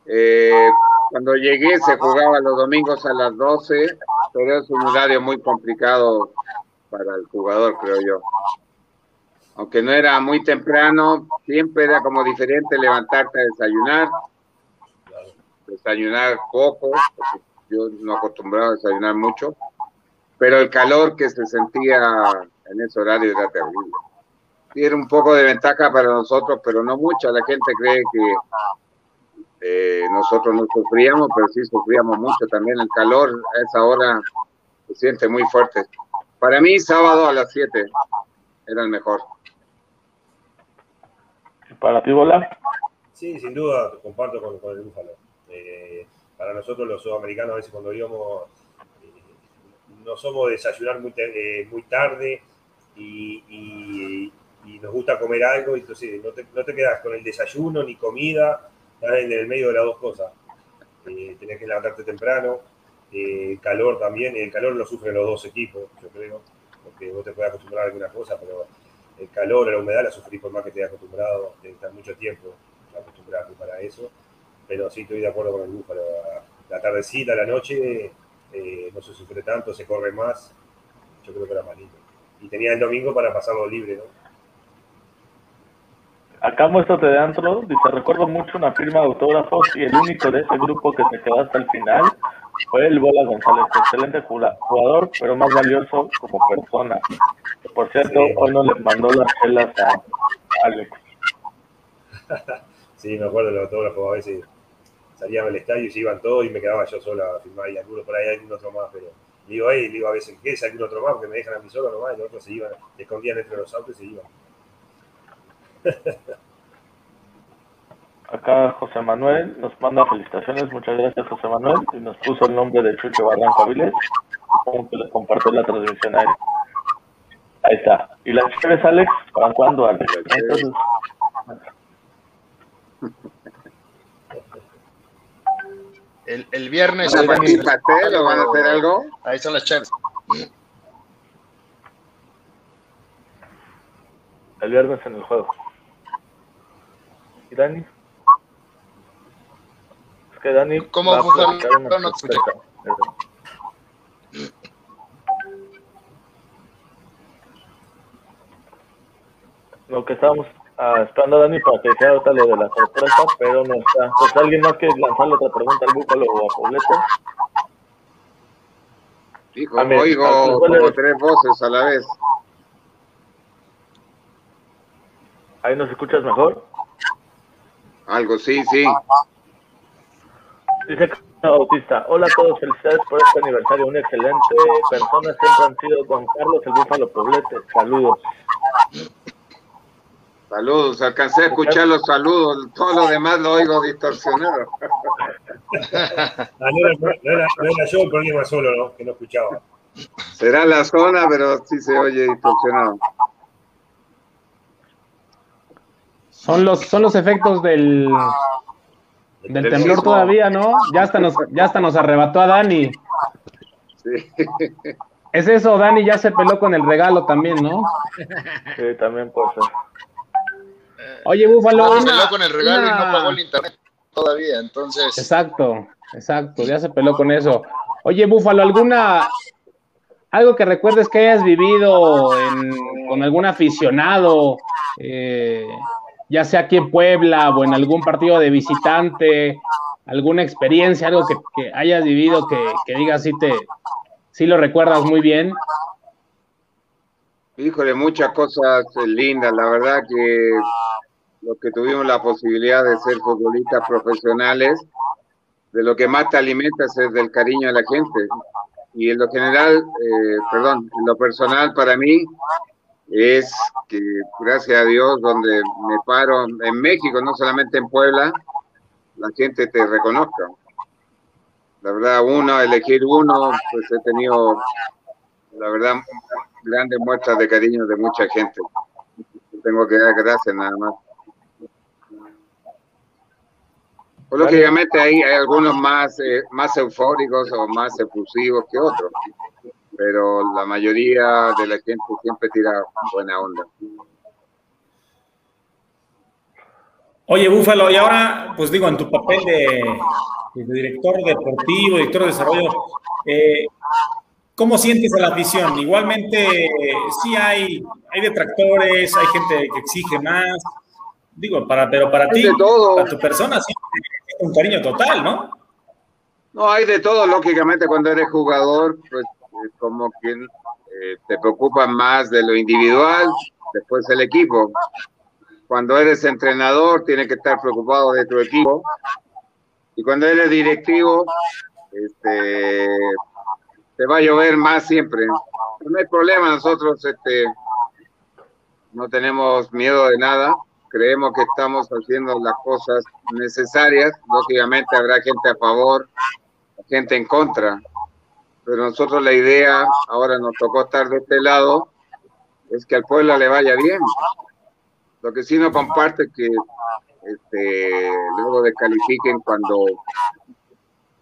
eh, cuando llegué se jugaba los domingos a las 12, pero es un horario muy complicado para el jugador, creo yo. Aunque no era muy temprano, siempre era como diferente levantarte a desayunar, desayunar poco, porque yo no acostumbraba a desayunar mucho, pero el calor que se sentía en ese horario era terrible. Era un poco de ventaja para nosotros, pero no mucha. La gente cree que eh, nosotros no sufríamos, pero sí sufríamos mucho también. El calor a esa hora se siente muy fuerte. Para mí, sábado a las 7 era el mejor. ¿Para ti, Bola? Sí, sin duda, comparto con, con el Búfalo. Eh, para nosotros los sudamericanos, a veces cuando íbamos, eh, no somos de desayunar muy, eh, muy tarde, y, nos gusta comer algo, entonces no te, no quedas con el desayuno ni comida, estás en el medio de las dos cosas. Eh, tenés que levantarte temprano, eh, calor también, el calor lo sufren los dos equipos, yo creo, porque vos te puedes acostumbrar a alguna cosa, pero el calor, la humedad la sufrís por más que te hayas acostumbrado, que estar mucho tiempo acostumbrado para eso, pero sí estoy de acuerdo con el búfalo. La tardecita, la noche, eh, no se sufre tanto, se corre más, yo creo que era más lindo. Y tenía el domingo para pasarlo libre, ¿no? Acá muéstrate de antro, dice, recuerdo mucho una firma de autógrafos y el único de ese grupo que se quedó hasta el final fue el Bola González, excelente jugador, pero más valioso como persona. Por cierto, Sí. hoy no les mandó las chelas a Alex. Sí, me acuerdo de los autógrafos, a veces salían del estadio y se iban todos y me quedaba yo solo a firmar y alguno por ahí, algún otro más, pero digo, hey, digo a veces, ¿qué es algún otro más? Porque me dejan a mí solo nomás y los otros se iban, se escondían entre los autos y se iban. Acá José Manuel nos manda felicitaciones, muchas gracias José Manuel, y nos puso el nombre de Chucho Barranco Avilés, supongo que le compartió la transmisión a él. Ahí está. ¿Y las chéves, Alex? ¿Para cuándo, Alex? Entonces, El, el viernes ¿Van a hacer pastel o van a hacer algo? Ahí están las chaves. el viernes en el juego. ¿Y Dani? Es que Dani ¿Cómo, va a No. Lo que estábamos ah, esperando a Dani para que dijera ahorita lo de la sorpresa, pero no está. Pues alguien más que lanzarle otra pregunta al Búfalo o a Poblete. Hijo, A mí- oigo a como tres voces a la vez. Ahí nos escuchas mejor. Algo, sí, sí. Dice Bautista, hola a todos, felicidades por este aniversario, una excelente persona siempre han sido Juan Carlos el Búfalo Poblete, saludos. Saludos, alcancé a escuchar los saludos, todo lo demás lo oigo distorsionado. Ah, no, era, no, era, no era yo el problema solo, ¿no? Que no escuchaba. Será la zona, pero sí se oye distorsionado. Son los, son los efectos del, del temblor todavía, ¿no? Ya hasta nos, ya hasta nos arrebató a Dani. Sí. Es eso, Dani ya se peló con el regalo también, ¿no? Sí, también puede ser. Oye, Búfalo, se peló con el regalo y no pagó el internet todavía, entonces. Exacto, exacto, ya se peló con eso. Oye, Búfalo, ¿alguna, algo que recuerdes que hayas vivido en- con algún aficionado, eh, ya sea aquí en Puebla o en algún partido de visitante, alguna experiencia, algo que, que hayas vivido que, que digas si te, si lo recuerdas muy bien? Híjole, muchas cosas eh, lindas. La verdad que los que tuvimos la posibilidad de ser futbolistas profesionales, de lo que más te alimentas es del cariño de la gente. Y en lo general, eh, perdón, en lo personal para mí es que gracias a Dios donde me paro en México, no solamente en Puebla, la gente te reconozca. La verdad, uno, elegir uno, pues he tenido, la verdad, grandes muestras de cariño de mucha gente. Tengo que dar gracias nada más. Pues, lógicamente hay, hay algunos más, eh, más eufóricos o más efusivos que otros, pero la mayoría de la gente siempre tira buena onda. Oye, Búfalo, y ahora, pues digo, en tu papel de, de director deportivo, director de desarrollo, eh, ¿cómo sientes a la afición? Igualmente, sí hay, hay detractores, hay gente que exige más, digo, para, pero para ti, todo. para tu persona, sí, es un cariño total, ¿no? No, hay de todo, lógicamente cuando eres jugador, pues como que eh, te preocupas más de lo individual, después el equipo. Cuando eres entrenador, tienes que estar preocupado de tu equipo. Y cuando eres directivo, este, te va a llover más siempre. No hay problema, nosotros este, no tenemos miedo de nada. Creemos que estamos haciendo las cosas necesarias. Lógicamente habrá gente a favor, gente en contra. Pero nosotros la idea, ahora nos tocó estar de este lado, es que al pueblo le vaya bien. Lo que sí no comparte es que este, luego descalifiquen cuando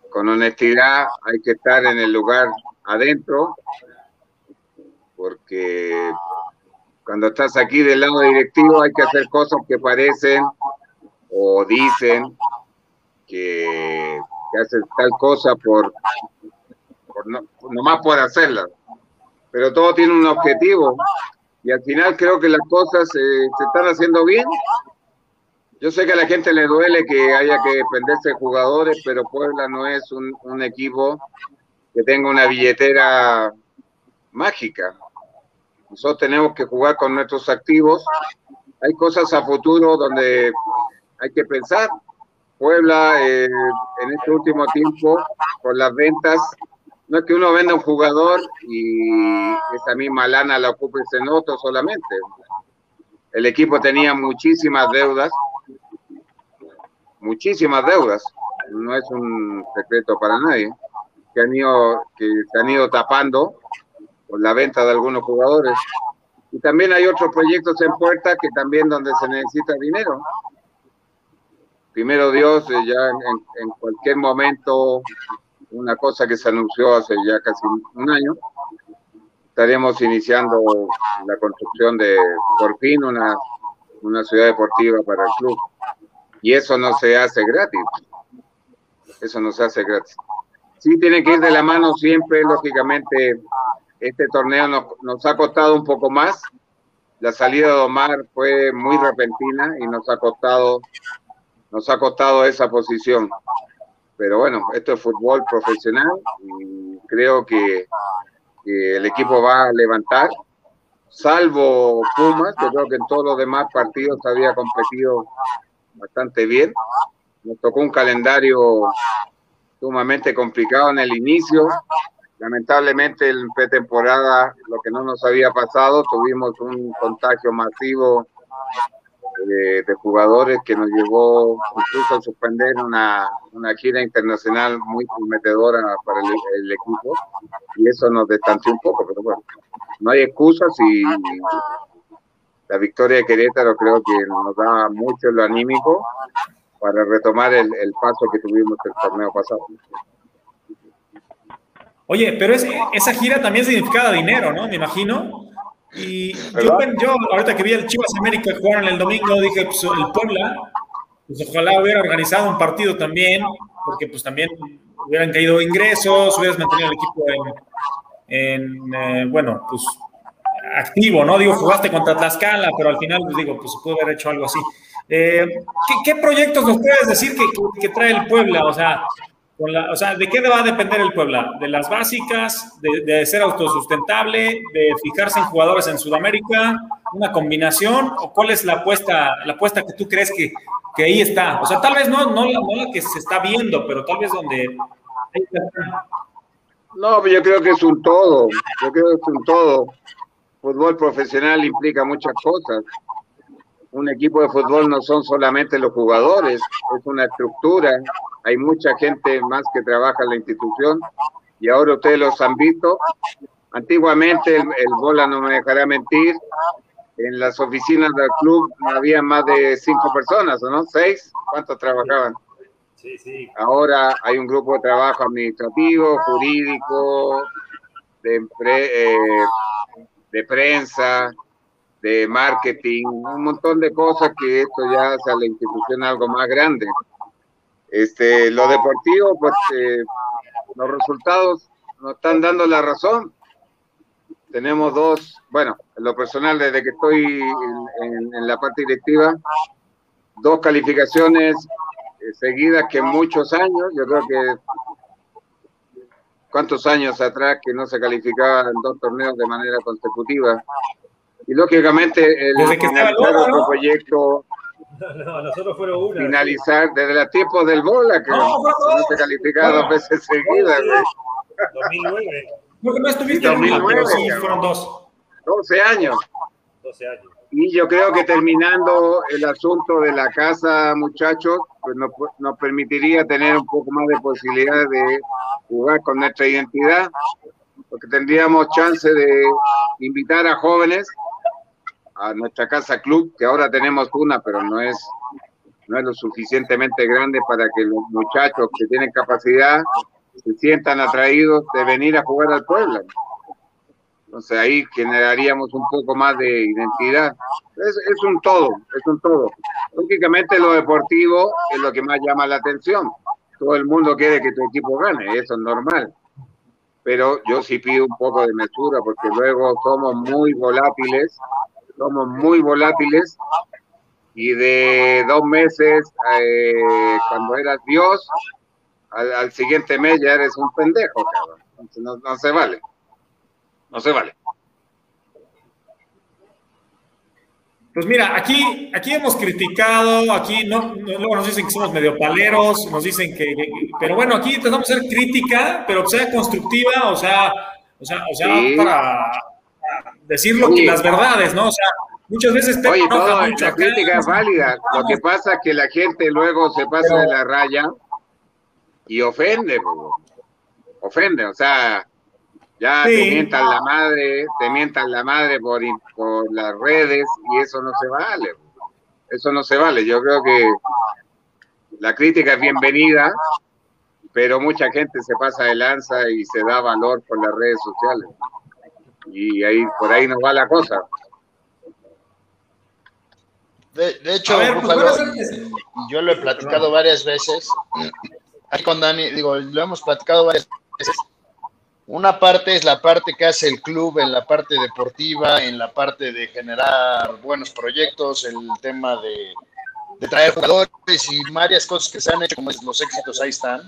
con honestidad hay que estar en el lugar adentro, porque cuando estás aquí del lado directivo hay que hacer cosas que parecen o dicen que, hacen tal cosa por, no, nomás por hacerla. Pero todo tiene un objetivo y al final creo que las cosas se están haciendo bien. Yo sé que a la gente le duele que haya que dependerse de jugadores, pero Puebla no es un equipo que tenga una billetera mágica. Nosotros tenemos que jugar con nuestros activos. Hay cosas a futuro donde hay que pensar. Puebla eh, en este último tiempo, con las ventas, no es que uno venda un jugador y esa misma lana la ocupe en otro solamente. El equipo tenía muchísimas deudas, muchísimas deudas, no es un secreto para nadie, que, han ido, que se han ido tapando por la venta de algunos jugadores. Y también hay otros proyectos en puerta que también donde se necesita dinero. Primero Dios, eh, ya en, cualquier momento una cosa que se anunció hace ya casi un año. Estaremos iniciando la construcción de, por fin, una, una ciudad deportiva para el club. Y eso no se hace gratis. Eso no se hace gratis. Sí tiene que ir de la mano siempre, lógicamente, este torneo nos, nos ha costado un poco más. La salida de Omar fue muy repentina y nos ha costado, nos ha costado esa posición pero bueno, esto es fútbol profesional y creo que, que, el equipo va a levantar, salvo Pumas, que creo que en todos los demás partidos había competido bastante bien. Nos tocó un calendario sumamente complicado en el inicio. Lamentablemente en pretemporada, lo que no nos había pasado, tuvimos un contagio masivo de, jugadores que nos llevó incluso a suspender una, una gira internacional muy prometedora para el, el, equipo y eso nos distanció un poco, pero bueno, no hay excusas y la victoria de Querétaro creo que nos da mucho lo anímico para retomar el, el paso que tuvimos el torneo pasado. Oye, pero es, esa gira también significaba dinero, ¿no? Me imagino. Y yo, yo, ahorita que vi el Chivas América jugar el domingo, dije, pues el Puebla, pues ojalá hubiera organizado un partido también, porque pues también hubieran caído ingresos, hubieras mantenido el equipo en, en eh, bueno, pues activo, ¿no? Digo, jugaste contra Tlaxcala, pero al final, pues digo, pues se pudo haber hecho algo así. Eh, ¿qué, ¿qué, proyectos nos puedes decir que, que, trae el Puebla? O sea, con la, o sea, ¿de qué va a depender el Puebla? ¿De las básicas? De, ser autosustentable? ¿De fijarse en jugadores en Sudamérica? ¿Una combinación? ¿O cuál es la apuesta, la apuesta que tú crees que, que ahí está? O sea, tal vez no, no, no la que se está viendo, pero tal vez donde... No, yo creo que es un todo. Yo creo que es un todo. Fútbol profesional implica muchas cosas. Un equipo de fútbol no son solamente los jugadores, es una estructura, hay mucha gente más que trabaja en la institución y ahora ustedes los han visto. Antiguamente, el, el Bola no me dejará mentir, en las oficinas del club había más de cinco personas, ¿no? ¿Seis? ¿Cuántos trabajaban? Sí, sí. Ahora hay un grupo de trabajo administrativo, jurídico, de, eh, de prensa, marketing, un montón de cosas que esto ya hace a la institución algo más grande. Este, lo deportivo, pues eh, los resultados nos están dando la razón. Tenemos dos, bueno, en lo personal, desde que estoy en, la parte directiva, dos calificaciones eh, seguidas que muchos años, yo creo que cuántos años atrás que no se calificaba en dos torneos de manera consecutiva. Y lógicamente el, que loco, otro proyecto No, no, nosotros fueron una. finalizar desde los tiempos del bola, que no, no se calificaba dos veces seguidas. 2009. Porque no estuviste Sí, en una, 2009, pero sí, fueron dos. 12 años. 12 años. Y yo creo que terminando el asunto de la casa, muchachos, pues nos, nos permitiría tener un poco más de posibilidad de jugar con nuestra identidad, porque tendríamos chance de invitar a jóvenes a nuestra casa club, que ahora tenemos una, pero no es, no es lo suficientemente grande para que los muchachos que tienen capacidad se sientan atraídos de venir a jugar al pueblo. Entonces ahí generaríamos un poco más de identidad. Es, es un todo, es un todo. Lógicamente lo deportivo es lo que más llama la atención. Todo el mundo quiere que tu equipo gane, eso es normal. Pero yo sí pido un poco de mesura porque luego somos muy volátiles, somos muy volátiles y de dos meses, eh, cuando eras Dios, al, al, siguiente mes ya eres un pendejo, cabrón. Entonces no, no se vale. No se vale. Pues mira, aquí, aquí hemos criticado, aquí no, luego nos dicen que somos medio paleros, nos dicen que, pero bueno, aquí intentamos hacer crítica, pero que sea constructiva, o sea, o sea, o sea, sí. para, decir lo que, las verdades, ¿no? O sea, muchas veces te Oye, mucho la acá, crítica es válida. Lo que pasa es que la gente luego se pasa pero, de la raya y ofende, bro. ofende, o sea, ya sí. te mientan la madre, te mientan la madre por, por las redes y eso no se vale. Eso no se vale. Yo creo que la crítica es bienvenida, pero mucha gente se pasa de lanza y se da valor por las redes sociales. Y ahí por ahí nos va la cosa. De, de hecho, ver, Búfalo, pues, y, y yo lo he platicado varias veces. Ahí con Dani, digo, lo hemos platicado varias veces una parte es la parte que hace el club en la parte deportiva, en la parte de generar buenos proyectos, el tema de, de traer jugadores y varias cosas que se han hecho, como los éxitos ahí están,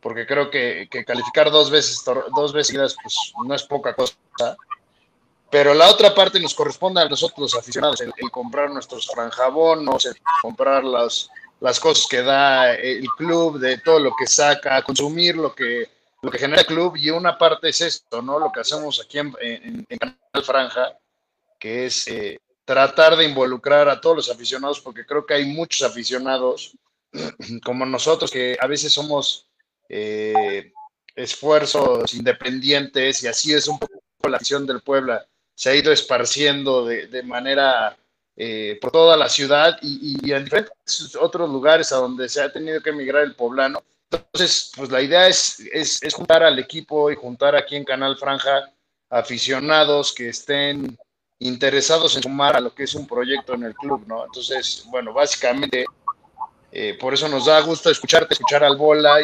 porque creo que, que calificar dos veces, dos veces seguidas, pues no es poca cosa. Pero la otra parte nos corresponde a nosotros los aficionados, el, comprar nuestros franjabonos, el comprar las, las cosas que da el club, de todo lo que saca, consumir lo que lo que genera el club y una parte es esto, ¿no? Lo que hacemos aquí en, en, en Canal Franja, que es eh, tratar de involucrar a todos los aficionados, porque creo que hay muchos aficionados como nosotros que a veces somos eh, esfuerzos independientes y así es un poco la afición del Puebla. Se ha ido esparciendo de, de manera eh, por toda la ciudad y, y, en diferentes otros lugares a donde se ha tenido que emigrar el poblano entonces, pues la idea es, es, juntar al equipo y juntar aquí en Canal Franja aficionados que estén interesados en sumar a lo que es un proyecto en el club, ¿no? Entonces, bueno, básicamente, eh, por eso nos da gusto escucharte, escuchar al bola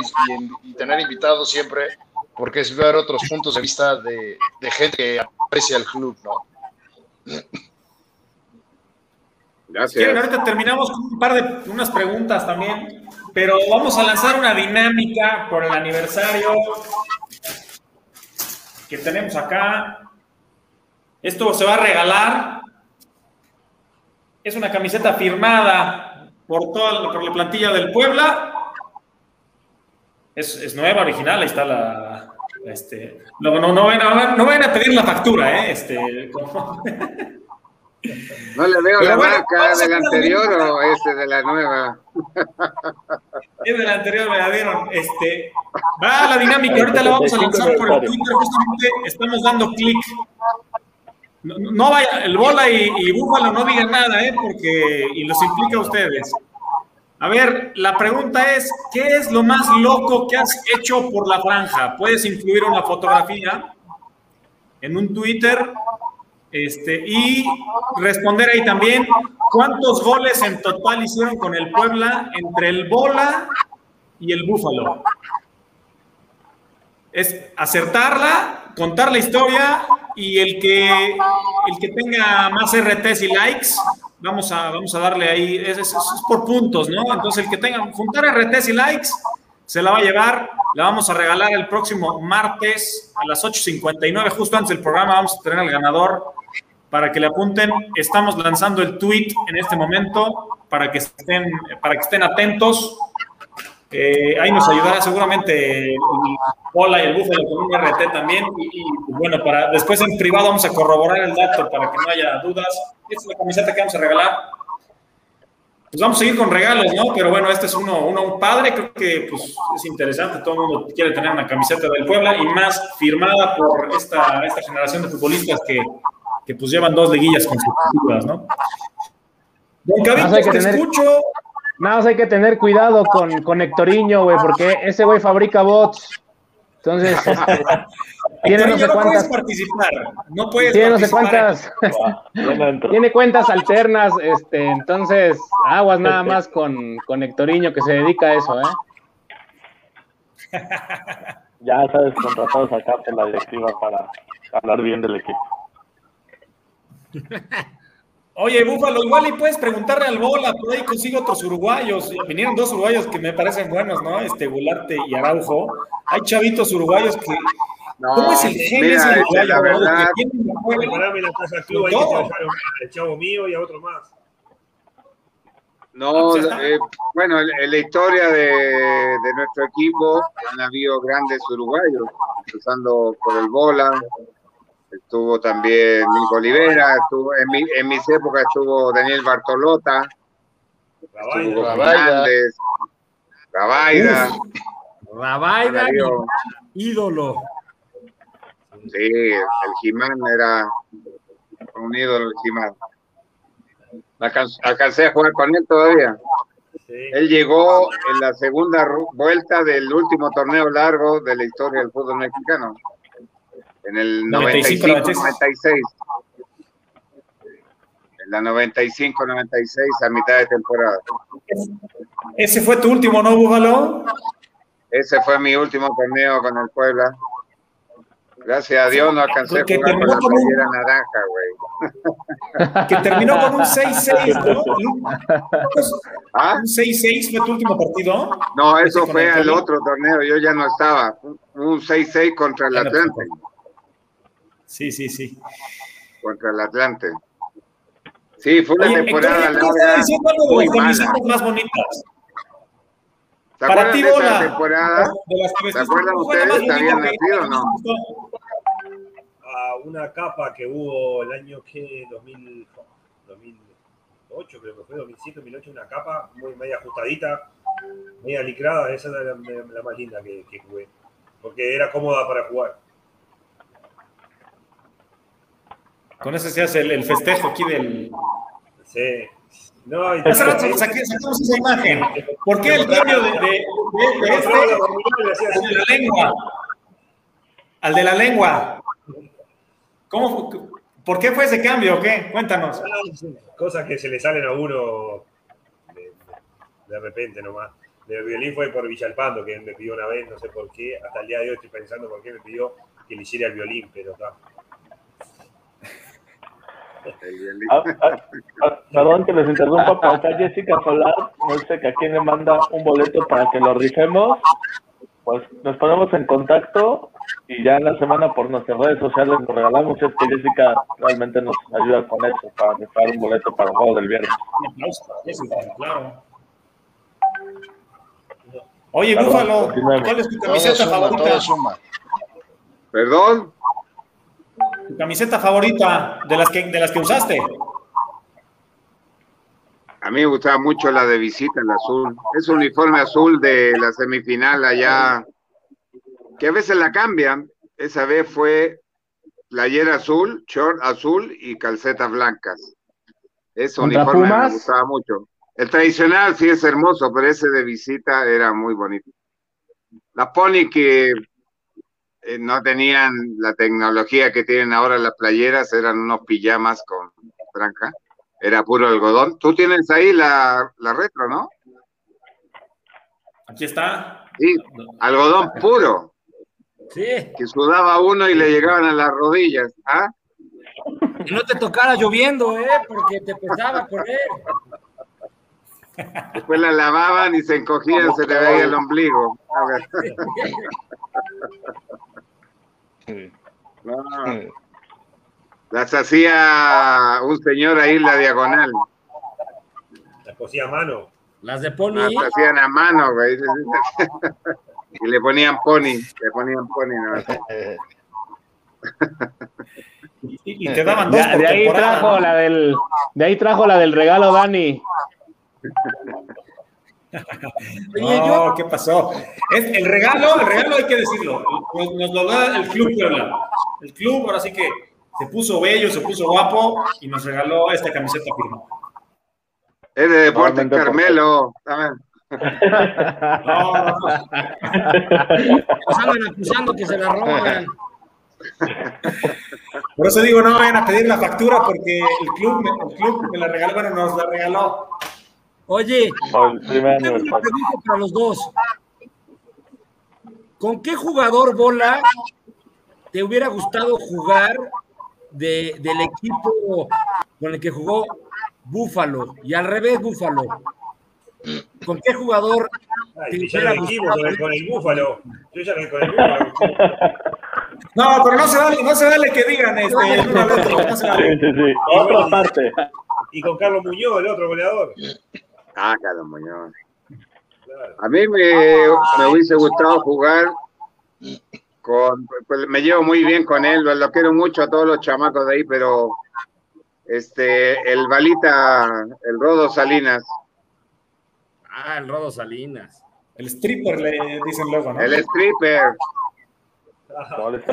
y, tener invitados siempre, porque es ver otros puntos de vista de, de gente que aprecia el club, ¿no? Gracias. ahorita terminamos con un par de unas preguntas también pero vamos a lanzar una dinámica por el aniversario que tenemos acá. Esto se va a regalar. Es una camiseta firmada por toda por la plantilla del Puebla. Es, es nueva, original, ahí está la. Este, no, no, no, vayan a, no vayan a pedir la factura, ¿eh? Este, como... No le veo Pero la bueno, marca del anterior o este de la nueva. Es de la anterior, me la dieron. Este, va la dinámica, ahorita la vamos a lanzar por el Twitter, justamente estamos dando clic. No, no, vaya, el bola y, y Búfalo no digan nada, ¿eh? Porque, y los implica a ustedes. A ver, la pregunta es, ¿qué es lo más loco que has hecho por la franja? Puedes incluir una fotografía en un Twitter este, y responder ahí también cuántos goles en total hicieron con el Puebla entre el Bola y el Búfalo. Es acertarla, contar la historia y el que, el que tenga más RTs y likes, vamos a, vamos a darle ahí, es, es, por puntos, ¿no? Entonces el que tenga, juntar RTs y likes, se la va a llevar, la vamos a regalar el próximo martes a las 8.59, justo antes del programa vamos a tener al ganador para que le apunten. Estamos lanzando el tweet en este momento para que estén, para que estén atentos. Eh, ahí nos ayudará seguramente el Bola y el Búfalo con un RT también. Y, y, bueno, para después en privado vamos a corroborar el dato para que no haya dudas. Esta es la camiseta que vamos a regalar. Pues vamos a seguir con regalos, ¿no? Pero bueno, este es uno, uno un padre, creo que pues, es interesante. Todo el mundo quiere tener una camiseta del Puebla y más firmada por esta, esta generación de futbolistas que que pues llevan dos liguillas consecutivas, ¿no? Don que te escucho. Nada más hay que tener cuidado con, con Hectoriño, güey, porque ese güey fabrica bots. Entonces, este, tiene no sé no puedes cuántas, participar, no puedes tiene no sé participar. cuántas, tiene cuentas alternas, este, entonces, aguas nada más con, con Hectoriño que se dedica a eso, ¿eh? Ya sabes, contratados acá por la directiva para hablar bien del equipo. Oye, Búfalo, igual y puedes preguntarle al Bola, por ahí consigo otros uruguayos. Vinieron dos uruguayos que me parecen buenos, ¿no? Este Gularte y Araujo. Hay chavitos uruguayos que. No, ¿Cómo es el gen mira, ese uruguayo, la verdad. Preparame la casa club ahí que Todo. se dejaron al chavo mío y a otro más. No, Pues está. eh, bueno, en, en la historia de, de nuestro equipo han habido grandes uruguayos, empezando por el Bola, estuvo también Nico Olivera, estuvo, en, mi- en mis épocas estuvo Daniel Bartolota, estuvo. Fernández, Rabaida, habido- ídolo. sí, el Jimán era un ídolo el Jimán. Alcan- Alcancé a jugar con él todavía. Sí. Él llegó en la segunda vuelta del último torneo largo de la historia del fútbol mexicano. En el 95, 95-96. En la 95-96 a mitad de temporada. Ese fue tu último, ¿no, Búfalo? Ese fue mi último torneo con el Puebla. Gracias a Dios no alcancé a jugar con la un- playera naranja, güey. Que terminó con un 6-6, ¿no? ¿Ah? Un 6-6 fue tu último partido. No, eso fue el al otro torneo. Yo ya no estaba. Un 6-6 contra el Atlante. Sí, sí, sí. contra el Atlante. Sí, fue una temporada Héctor, ¿qué estaba larga, muy mala. más bonitas? ¿Se Para acuerdan ti, de esa temporada? De las que ¿Se vestiste, acuerdan ¿cuál fue la más ustedes? ¿Habían nacido o no? A una capa que hubo el año que 2000, 2008, creo que fue, 2007, 2008, una capa muy media ajustadita, media licrada, esa era la, la más linda que, que jugué, porque era cómoda para jugar. Con ese se hace el, el festejo aquí del. Sí. No, y Hace rato sacamos esa imagen. ¿Por qué el cambio de, de- de- de este al de la lengua? Al de la lengua. ¿Cómo, ¿Por qué fue ese cambio o qué? Cuéntanos. Cosas que se le salen a uno de, repente nomás. El violín fue por Villalpando, que me pidió una vez, no sé por qué. Hasta el día de hoy estoy pensando por qué me pidió que le hiciera el violín, pero está. Ah, ah, ah, perdón que les interrumpa, pero acá Jessica Solar nos dice que a quién le manda un boleto para que lo rifemos. Pues nos ponemos en contacto y ya en la semana por nuestras redes sociales nos regalamos. Es que Jessica realmente nos ayuda con eso para rifar un boleto para el juego del viernes. Un aplauso para Jessica, claro. Oye, Búfalo. ¿cuál es tu camiseta favorita? Perdón, Tu camiseta favorita de las que, de las que usaste. a mí me gustaba mucho la de visita, el azul. Es uniforme azul de la semifinal allá, que a veces la cambian. Esa vez fue playera azul, short azul y calcetas blancas. Ese ¿Contra uniforme Pumas? me gustaba mucho. El tradicional sí es hermoso, pero ese de visita era muy bonito. Las pony que eh, no tenían la tecnología que tienen ahora las playeras, eran unos pijamas con franja. Era puro algodón. Tú tienes ahí la, la retro, ¿no? Aquí está. Sí, algodón puro, Sí, que sudaba uno y le llegaban a las rodillas. ¿Ah? que no te tocara lloviendo, ¿eh? Porque te pesaba correr. Después la lavaban y se encogían, se le veía el ombligo. No, las hacía un señor ahí en la diagonal. Las cosía a mano. Las de Pony. Las hacían a mano, güey. Y le ponían pony, le ponían pony. ¿no? Y, y te daban dos De, ahí trajo ¿no? la del, de ahí trajo la del regalo Dani. Oye, No, yo- ¿qué pasó? Es el regalo, el regalo hay que decirlo. Nos, nos lo da el club Puebla. El club, ahora sí que se puso bello, se puso guapo y nos regaló esta camiseta firmada. Es de Deportes Carmelo. también. No, no, no. Nos andan acusando que se la roban. Por eso digo, no vayan a pedir la factura porque el club, el club me la regaló, bueno, nos la regaló. Oye, tengo una pregunta para los dos. ¿Con qué jugador bola te hubiera gustado jugar de- del equipo con el que jugó Búfalo? Y al revés, Búfalo. ¿Con qué jugador Ay, ya lo dijimos con el, con el búfalo. Yo ya con el búfalo. No, pero no se vale, no se vale que digan este, el uno al otro, no se Sí, vale. sí, sí. Otra parte. Y con Carlos Muñoz, el otro goleador. Ah, Muñoz. Claro. A mí me, me hubiese gustado jugar con, pues, me llevo muy bien con él, lo quiero mucho a todos los chamacos de ahí, pero este, el Balita, el Rodo Salinas, Ah, el Rodo Salinas. El stripper le dicen luego, ¿no? el stripper,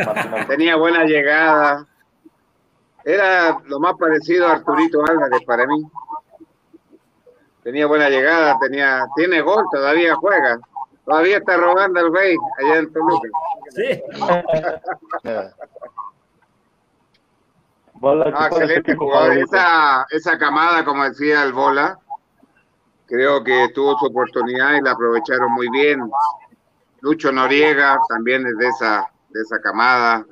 Martín tenía buena llegada, era lo más parecido a Arturito Álvarez para mí. Tenía buena llegada, tenía, tiene gol, todavía juega. Todavía está robando el güey allá en Toluca. Sí. Bola, Ah, ¿cuál es excelente tu jugador. Esa, esa camada, como decía el Bola, creo que tuvo su oportunidad y la aprovecharon muy bien. Lucho Noriega también es de esa, de esa camada.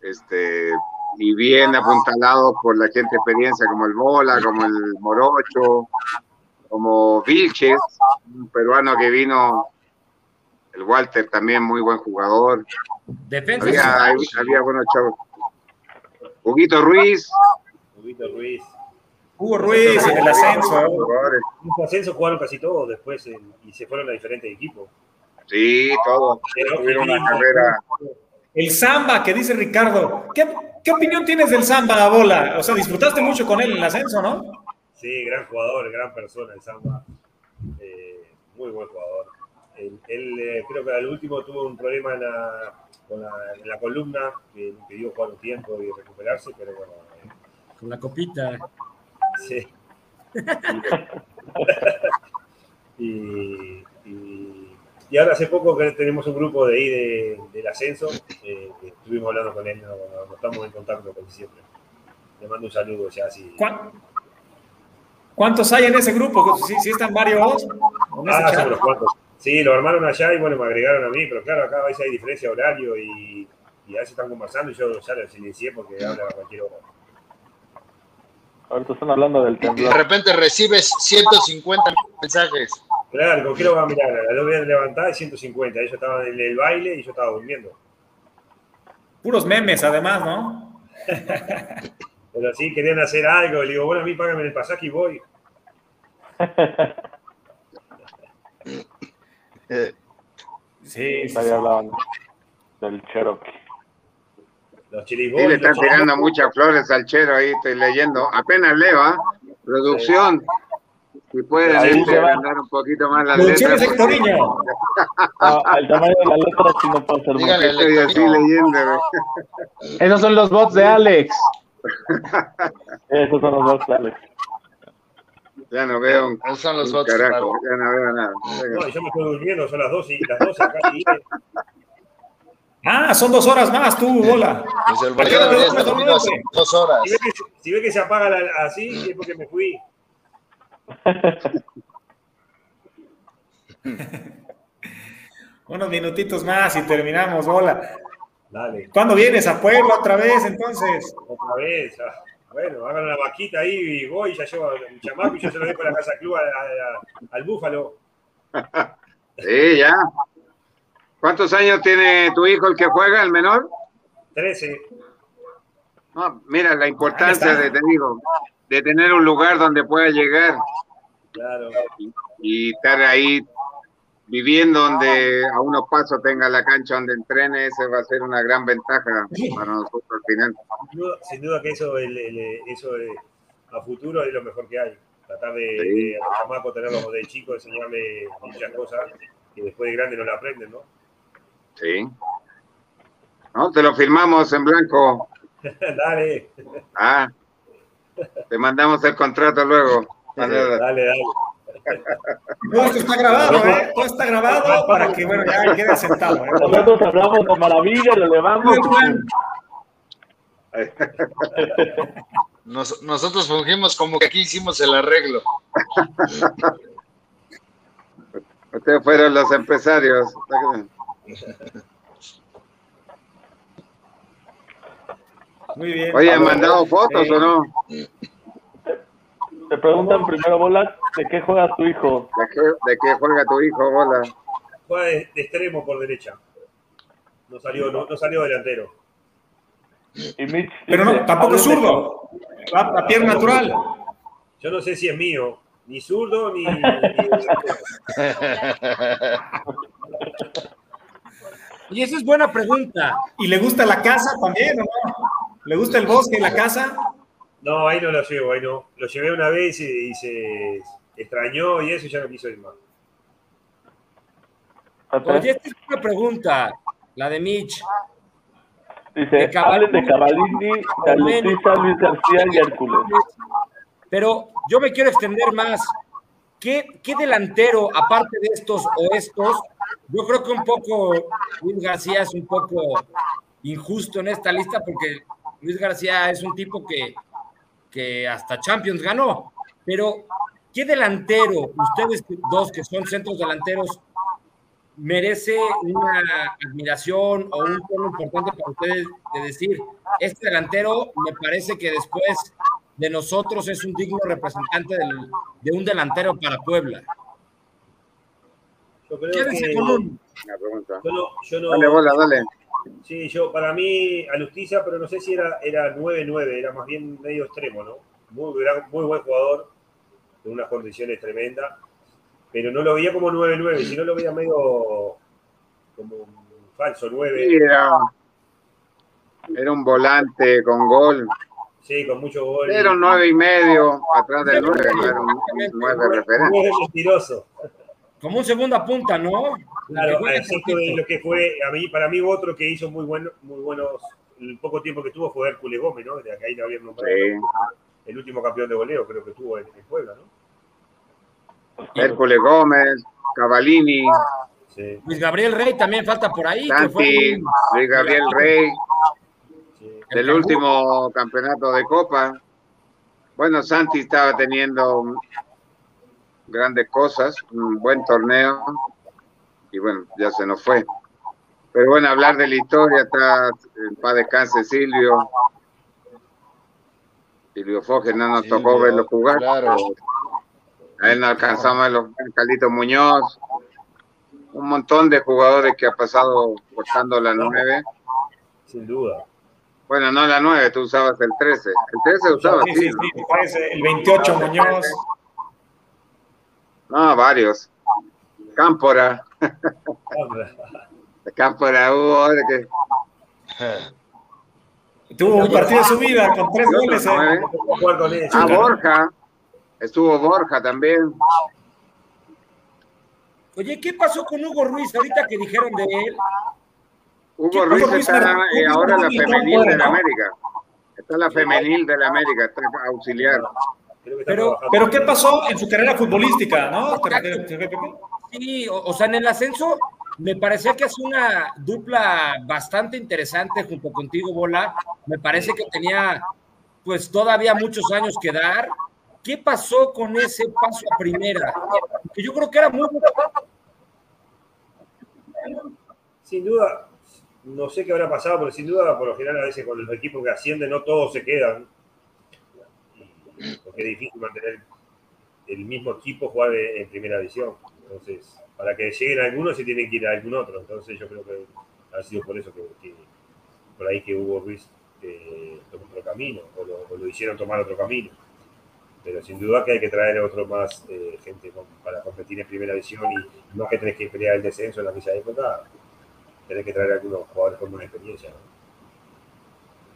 Este, y bien apuntalados por la gente de experiencia como el Bola, como el Morocho, como Vilches, un peruano que vino, el Walter también muy buen jugador. Defensa. Había, había buenos chavos. Huguito Ruiz, Huguito Ruiz. Hugo Ruiz en el ascenso. En su ascenso jugaron casi todos después y se fueron a diferentes equipos. Sí, todo. Pero Tuvieron una carrera. El Samba, que dice Ricardo. ¿Qué, qué opinión tienes del Samba, Bola? O sea, disfrutaste mucho con él en el ascenso, ¿no? Sí, gran jugador, gran persona el Samba. Eh, muy buen jugador. Él, él, eh, creo que al último tuvo un problema en la, con la, en la columna que le impidió jugar un tiempo y recuperarse, pero bueno, eh, Con la copita. sí. y, y, y ahora hace poco que tenemos un grupo de ahí de, del ascenso, que estuvimos hablando con él, no, no- no estamos en contacto con siempre. Le mando un saludo ya así. ¿Cuán- ¿Cuántos hay en ese grupo? ¿Sí, sí están varios? ¿En ese Ah, son unos cuantos. Sí, lo armaron allá y bueno, me agregaron a mí, pero claro, acá a veces hay diferencia de horario y, y a veces están conversando y yo ya lo silencié porque habla a cualquier hora. Ahorita están hablando del Y de temblor. repente recibes 150 mensajes. Claro, ¿con qué lo van a mirar? A las dos voy a levantar y 150. Ellos estaban en el baile y yo estaba durmiendo. Puros memes, además, ¿no? Pero sí, querían hacer algo. Le digo, bueno, a mí págame el pasaje y voy. Sí, sí, hablaban del Cherokee. Los Sí, le están tirando muchas flores al chero ahí, estoy leyendo. Apenas leo, ¿ah? Producción. Si pueden Ahí este, se va. agrandar un poquito más las letras. Sectoriño. Ah, el tamaño de la letra sí no puede ser Dígale. mucho. Estoy así leyendo. Esos son los bots de Alex. Esos son los dos, Alex. Ya no veo un, son los un bots. carajo, claro. ya no veo nada. No, yo me estoy durmiendo, son las 12 y las 12 acá. Y, Ah, son dos horas más, tú, Bola. Pues el dos horas. si, ve que, si ve que se apaga la- así, es porque me fui. Unos minutitos más y terminamos, Bola. Dale, ¿Cuándo vienes a Puebla otra vez, entonces? otra vez. ah. Bueno, hagan una vaquita ahí y voy, ya llevo un chamaco y yo se lo dejo a la casa club a- a- a- al búfalo. Sí, ya. ¿Cuántos años tiene tu hijo el que juega, el menor? 13. No, mira la importancia de, te digo, de tener un lugar donde pueda llegar Claro. y estar ahí viviendo donde a unos pasos tenga la cancha donde entrene, ese va a ser una gran ventaja para nosotros al final. Sin duda, sin duda que eso, el- el- eso eh, a futuro es lo mejor que hay. Tratar de, Sí. de a los chamacos tenerlos de chico, enseñarle muchas cosas que después de grande no la aprenden, ¿no? Sí. No, te lo firmamos en blanco. dale. Ah, te mandamos el contrato luego. Dale, dale. Todo esto está grabado, ¿eh? Todo está grabado para que, bueno, ya quede sentado. ¿eh? Nosotros hablamos de maravilla, lo levamos. Nos- nosotros fungimos como que aquí hicimos el arreglo. Ustedes fueron los empresarios. Muy bien. Oye, ¿han mandado fotos Eh, o no? Te preguntan primero, Bola, ¿de qué juega tu hijo? ¿De qué, de qué juega tu hijo, bola? Juega de, de extremo por derecha. No salió, no, no salió delantero. Y Mitch Pero no, tampoco es zurdo. Va a pierna natural. Yo no sé si es mío, ni zurdo ni. ni- Y esa es buena pregunta. ¿Y le gusta la casa también o no? ¿Le gusta el bosque y la casa? No, ahí no lo llevo, ahí no. Lo llevé una vez y, y se extrañó y eso ya no quiso ir más. Oye, esta es una pregunta, la de Mitch. Dice, de hablen de Cavallini, de Luis García y Hércules. Pero yo me quiero extender más. ¿Qué, qué delantero, aparte de estos o estos, yo creo que un poco Luis García es un poco injusto en esta lista porque Luis García es un tipo que, que hasta Champions ganó. Pero, ¿qué delantero, ustedes dos que son centros delanteros, merece una admiración o un tono importante para ustedes de decir, este delantero me parece que después de nosotros es un digno representante del- de un delantero para Puebla. Yo creo que. con un- Una pregunta. Yo no, yo no- Dale, bola, dale. Sí, yo, para mí, Alustiza, pero no sé si era, era 9-9, era más bien medio extremo, ¿no? Muy, gran- muy buen jugador, de unas condiciones tremendas, pero no lo veía como 9-9, sino lo veía medio como un falso 9, Sí, era, era un volante con gol. sí, con mucho gol. Era un nueve y medio atrás del nueve, no era un nueve referente. Muy mentiroso. como un segunda punta, ¿no? Claro, de lo que fue, a mí, para mí otro que hizo muy bueno, muy buenos, el poco tiempo que tuvo fue Hércules Gómez, ¿no? De acá ahí lo habían nombrado. Sí. El último campeón de goleo creo que tuvo en, en Puebla, ¿no? Hércules Gómez, Cavallini, Sí, Luis Gabriel Rey también falta por ahí. que fue Santi, un- Luis Gabriel Rey, sí. del último campeonato de Copa. Bueno, Santi estaba teniendo grandes cosas, un buen torneo, y bueno, ya se nos fue. Pero bueno, hablar de la historia, está en paz descanse Silvio. Silvio Foge no nos Silvio, tocó verlo jugar. claro. A él no alcanzamos a verlo, Carlito Muñoz, un montón de jugadores que ha pasado cortando la nueve. Sin duda. Bueno, no la 9, tú usabas el 13. El 13 usaba, Sí, sí. sí, sí, me parece. El 28 Muñoz. No, varios. Cámpora. Hubo de que Tuvo un partido de su vida con tres goles. no, ¿eh? él. Ah, Borja. Estuvo Borja también. Oye, ¿qué pasó con Hugo Ruiz ahorita que dijeron de él? Hugo ¿Qué Ruiz está eh, ahora la femenil de la. América. Está la femenil de la América, está auxiliar. Pero-. Pero ¿qué pasó en su carrera futbolística, no? Sí, o, o sea, en el ascenso me parecía que es una dupla bastante interesante junto contigo, Bola. Me parece que tenía pues todavía muchos años que dar. ¿Qué pasó con ese paso a primera? Que yo creo que era muy Sin duda, no sé qué habrá pasado, pero sin duda, por lo general, a veces con los equipos que ascienden, no todos se quedan. Porque es difícil mantener el mismo equipo jugar en primera división. Entonces, para que lleguen algunos, se tienen que ir a algún otro. Entonces, yo creo que ha sido por eso que, por ahí que Hugo Ruiz eh, tomó otro camino, o lo, hicieron tomar otro camino. Pero sin duda que hay que traer otro más eh, gente para competir en primera división y no que tenés que pelear el descenso en la aquella época, tenés que traer algunos jugadores con buena experiencia. ¿no?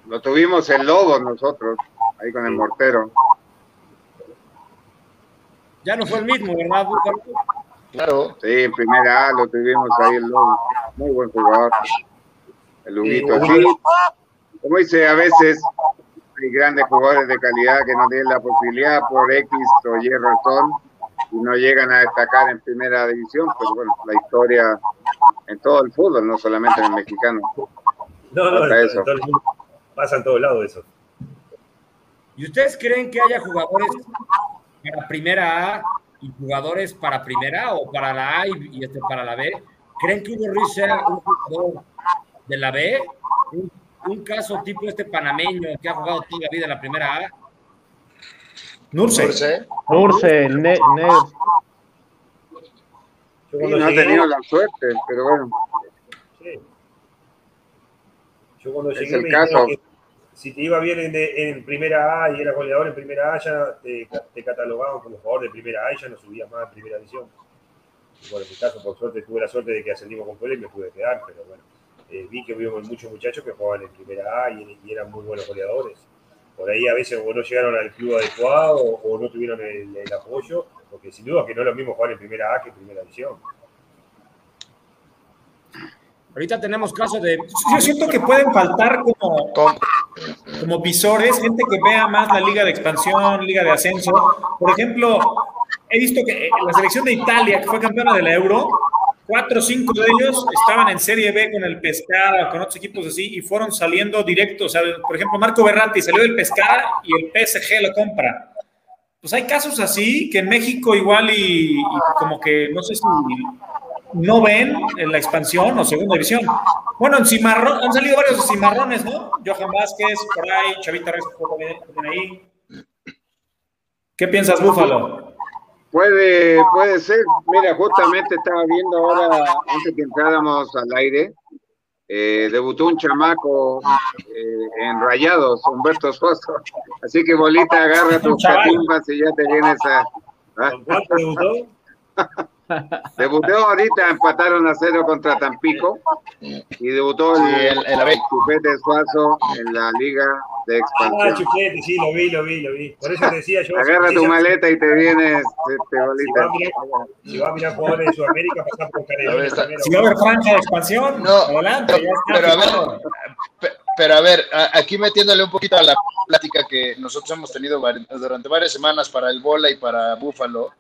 Lo tuvimos en Lobos nosotros, ahí con el mortero. ya no fue el mismo, ¿verdad? Claro. Sí, en primera A lo tuvimos ahí en Lobos. Muy buen jugador. El Huguito, Sí, sí. como dice, a veces hay grandes jugadores de calidad que no tienen la posibilidad por X o Y razón y no llegan a destacar en primera división, pero bueno, la historia en todo el fútbol, no solamente en el mexicano. No, no, eso. pasa en todos lados eso. ¿Y ustedes creen que haya jugadores para primera A y jugadores para primera o para la A y, este para la B? ¿Creen que Hugo Ruiz sea un jugador de la B? ¿Un, caso tipo este panameño que ha jugado toda la vida en la primera A? Nurse. Nurse, ne, no ha tenido la suerte, pero bueno. Sí. Yo cuando llegué me caso. Que si te iba bien en, en, primera A y era goleador en primera A, ya te, te, catalogaban como jugador de primera A y ya no subías más en primera división. Bueno, en mi caso, por suerte, tuve la suerte de que ascendimos con Puebla y me pude quedar, pero bueno, eh, vi que hubo muchos muchachos que jugaban en primera A y, eran muy buenos goleadores. Por ahí a veces o no llegaron al club adecuado o, no tuvieron el, el, apoyo, porque sin duda que no es lo mismo jugar en primera A que en primera división. Ahorita tenemos casos de. Yo siento que pueden faltar como, como visores, gente que vea más la liga de expansión, liga de ascenso. Por ejemplo, he visto que la selección de Italia, que fue campeona de la Euro, cuatro o cinco de ellos estaban en Serie B con el Pescara, con otros equipos así, y fueron saliendo directos. O sea, por ejemplo, Marco Berratti salió del Pescara y el PSG lo compra. Pues hay casos así que en México igual y como que no sé si no ven en la expansión o segunda división. Bueno, en Cimarrón, han salido varios cimarrones, ¿no? Johan Vázquez, por ahí, Chavita Reyes, ahí. ¿Qué piensas, Búfalo? Puede, puede ser. Mira, justamente estaba viendo ahora, antes que entráramos al aire, eh, debutó un chamaco eh, en Rayados, Humberto Soso. Así que, Bolita, agarra tus catimbas y ya te vienes a... ¿ah? ¿Cuánto debutó? Ahorita, empataron a cero contra Tampico y debutó el, el, Chupete Suazo en la Liga de Expansión. Ah, Chupete, sí, lo vi, lo vi, lo vi. Por eso te decía yo. Agarra tu maleta y te vienes, este, bolita. Si va a mirar, jugadores de Sudamérica, pasar por Canadá. Si va a haber franja de expansión, no, adelante. pero, a ver, pero a ver, aquí metiéndole un poquito a la plática que nosotros hemos tenido durante varias semanas para el Bola y para Búfalo.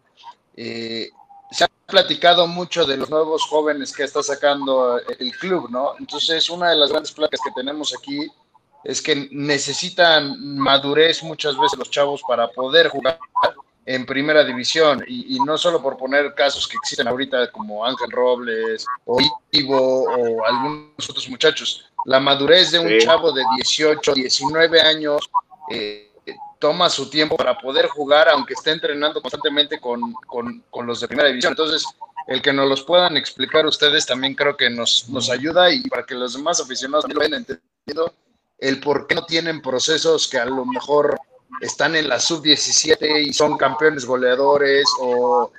Eh, se ha platicado mucho de los nuevos jóvenes que está sacando el club, ¿no? Entonces, una de las grandes placas que tenemos aquí es que necesitan madurez muchas veces los chavos para poder jugar en primera división y, no solo por poner casos que existen ahorita como Ángel Robles o Ivo o algunos otros muchachos. La madurez de un chavo de 18, 19 años eh, toma su tiempo para poder jugar, aunque esté entrenando constantemente con, los de primera división. Entonces, el que nos los puedan explicar ustedes también creo que nos, nos ayuda y para que los demás aficionados lo hayan entendido el por qué no tienen procesos que a lo mejor están en la sub-17 y son campeones goleadores o,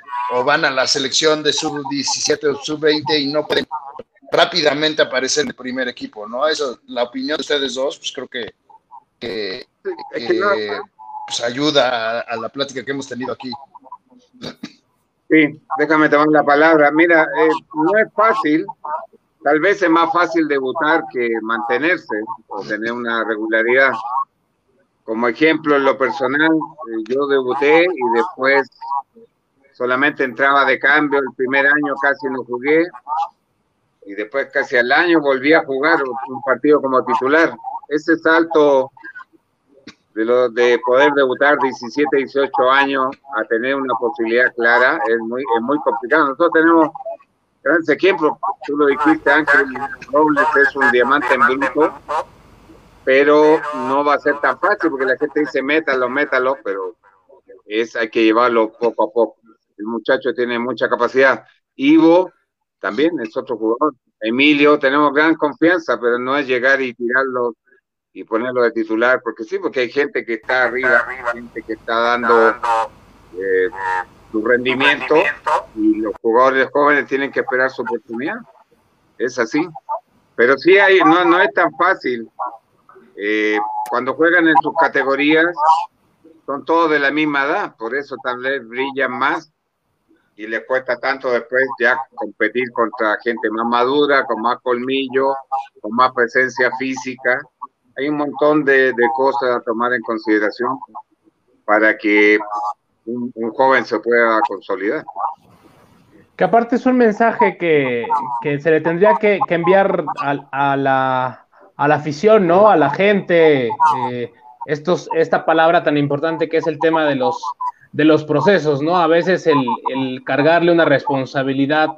van a la selección de sub-17 o sub-20 y no pueden rápidamente aparecer en el primer equipo, ¿no? Eso, la opinión de ustedes dos, pues creo que, que, pues, ayuda a, la plática que hemos tenido aquí. Sí, déjame tomar la palabra. Mira, eh, no es fácil, tal vez es más fácil debutar que mantenerse o tener una regularidad. Como ejemplo, en lo personal, eh, yo debuté y después solamente entraba de cambio, el primer año casi no jugué y después casi al año volví a jugar un partido como titular. Ese salto de, lo, de poder debutar 17, 18 años a tener una posibilidad clara es muy, es muy complicado. Nosotros tenemos grandes ejemplos, tú lo dijiste, Ángel Robles es un diamante en bruto, pero no va a ser tan fácil porque la gente dice métalo, métalo, pero es, hay que llevarlo poco a poco. El muchacho tiene mucha capacidad. Ivo también es otro jugador. Emilio, tenemos gran confianza, pero no es llegar y tirarlo y ponerlo de titular, porque sí, porque hay gente que está arriba, gente que está dando eh, su rendimiento y los jugadores jóvenes tienen que esperar su oportunidad. Es así. Pero sí hay, no, no es tan fácil. Eh, cuando juegan en sus categorías, son todos de la misma edad, por eso tal vez brillan más y les cuesta tanto después ya competir contra gente más madura, con más colmillo, con más presencia física hay un montón de, cosas a tomar en consideración para que un, joven se pueda consolidar. Que aparte es un mensaje que, se le tendría que, enviar a, la, afición, ¿no? A la gente. Eh, estos, esta palabra tan importante que es el tema de los, de los procesos, ¿no? A veces el, cargarle una responsabilidad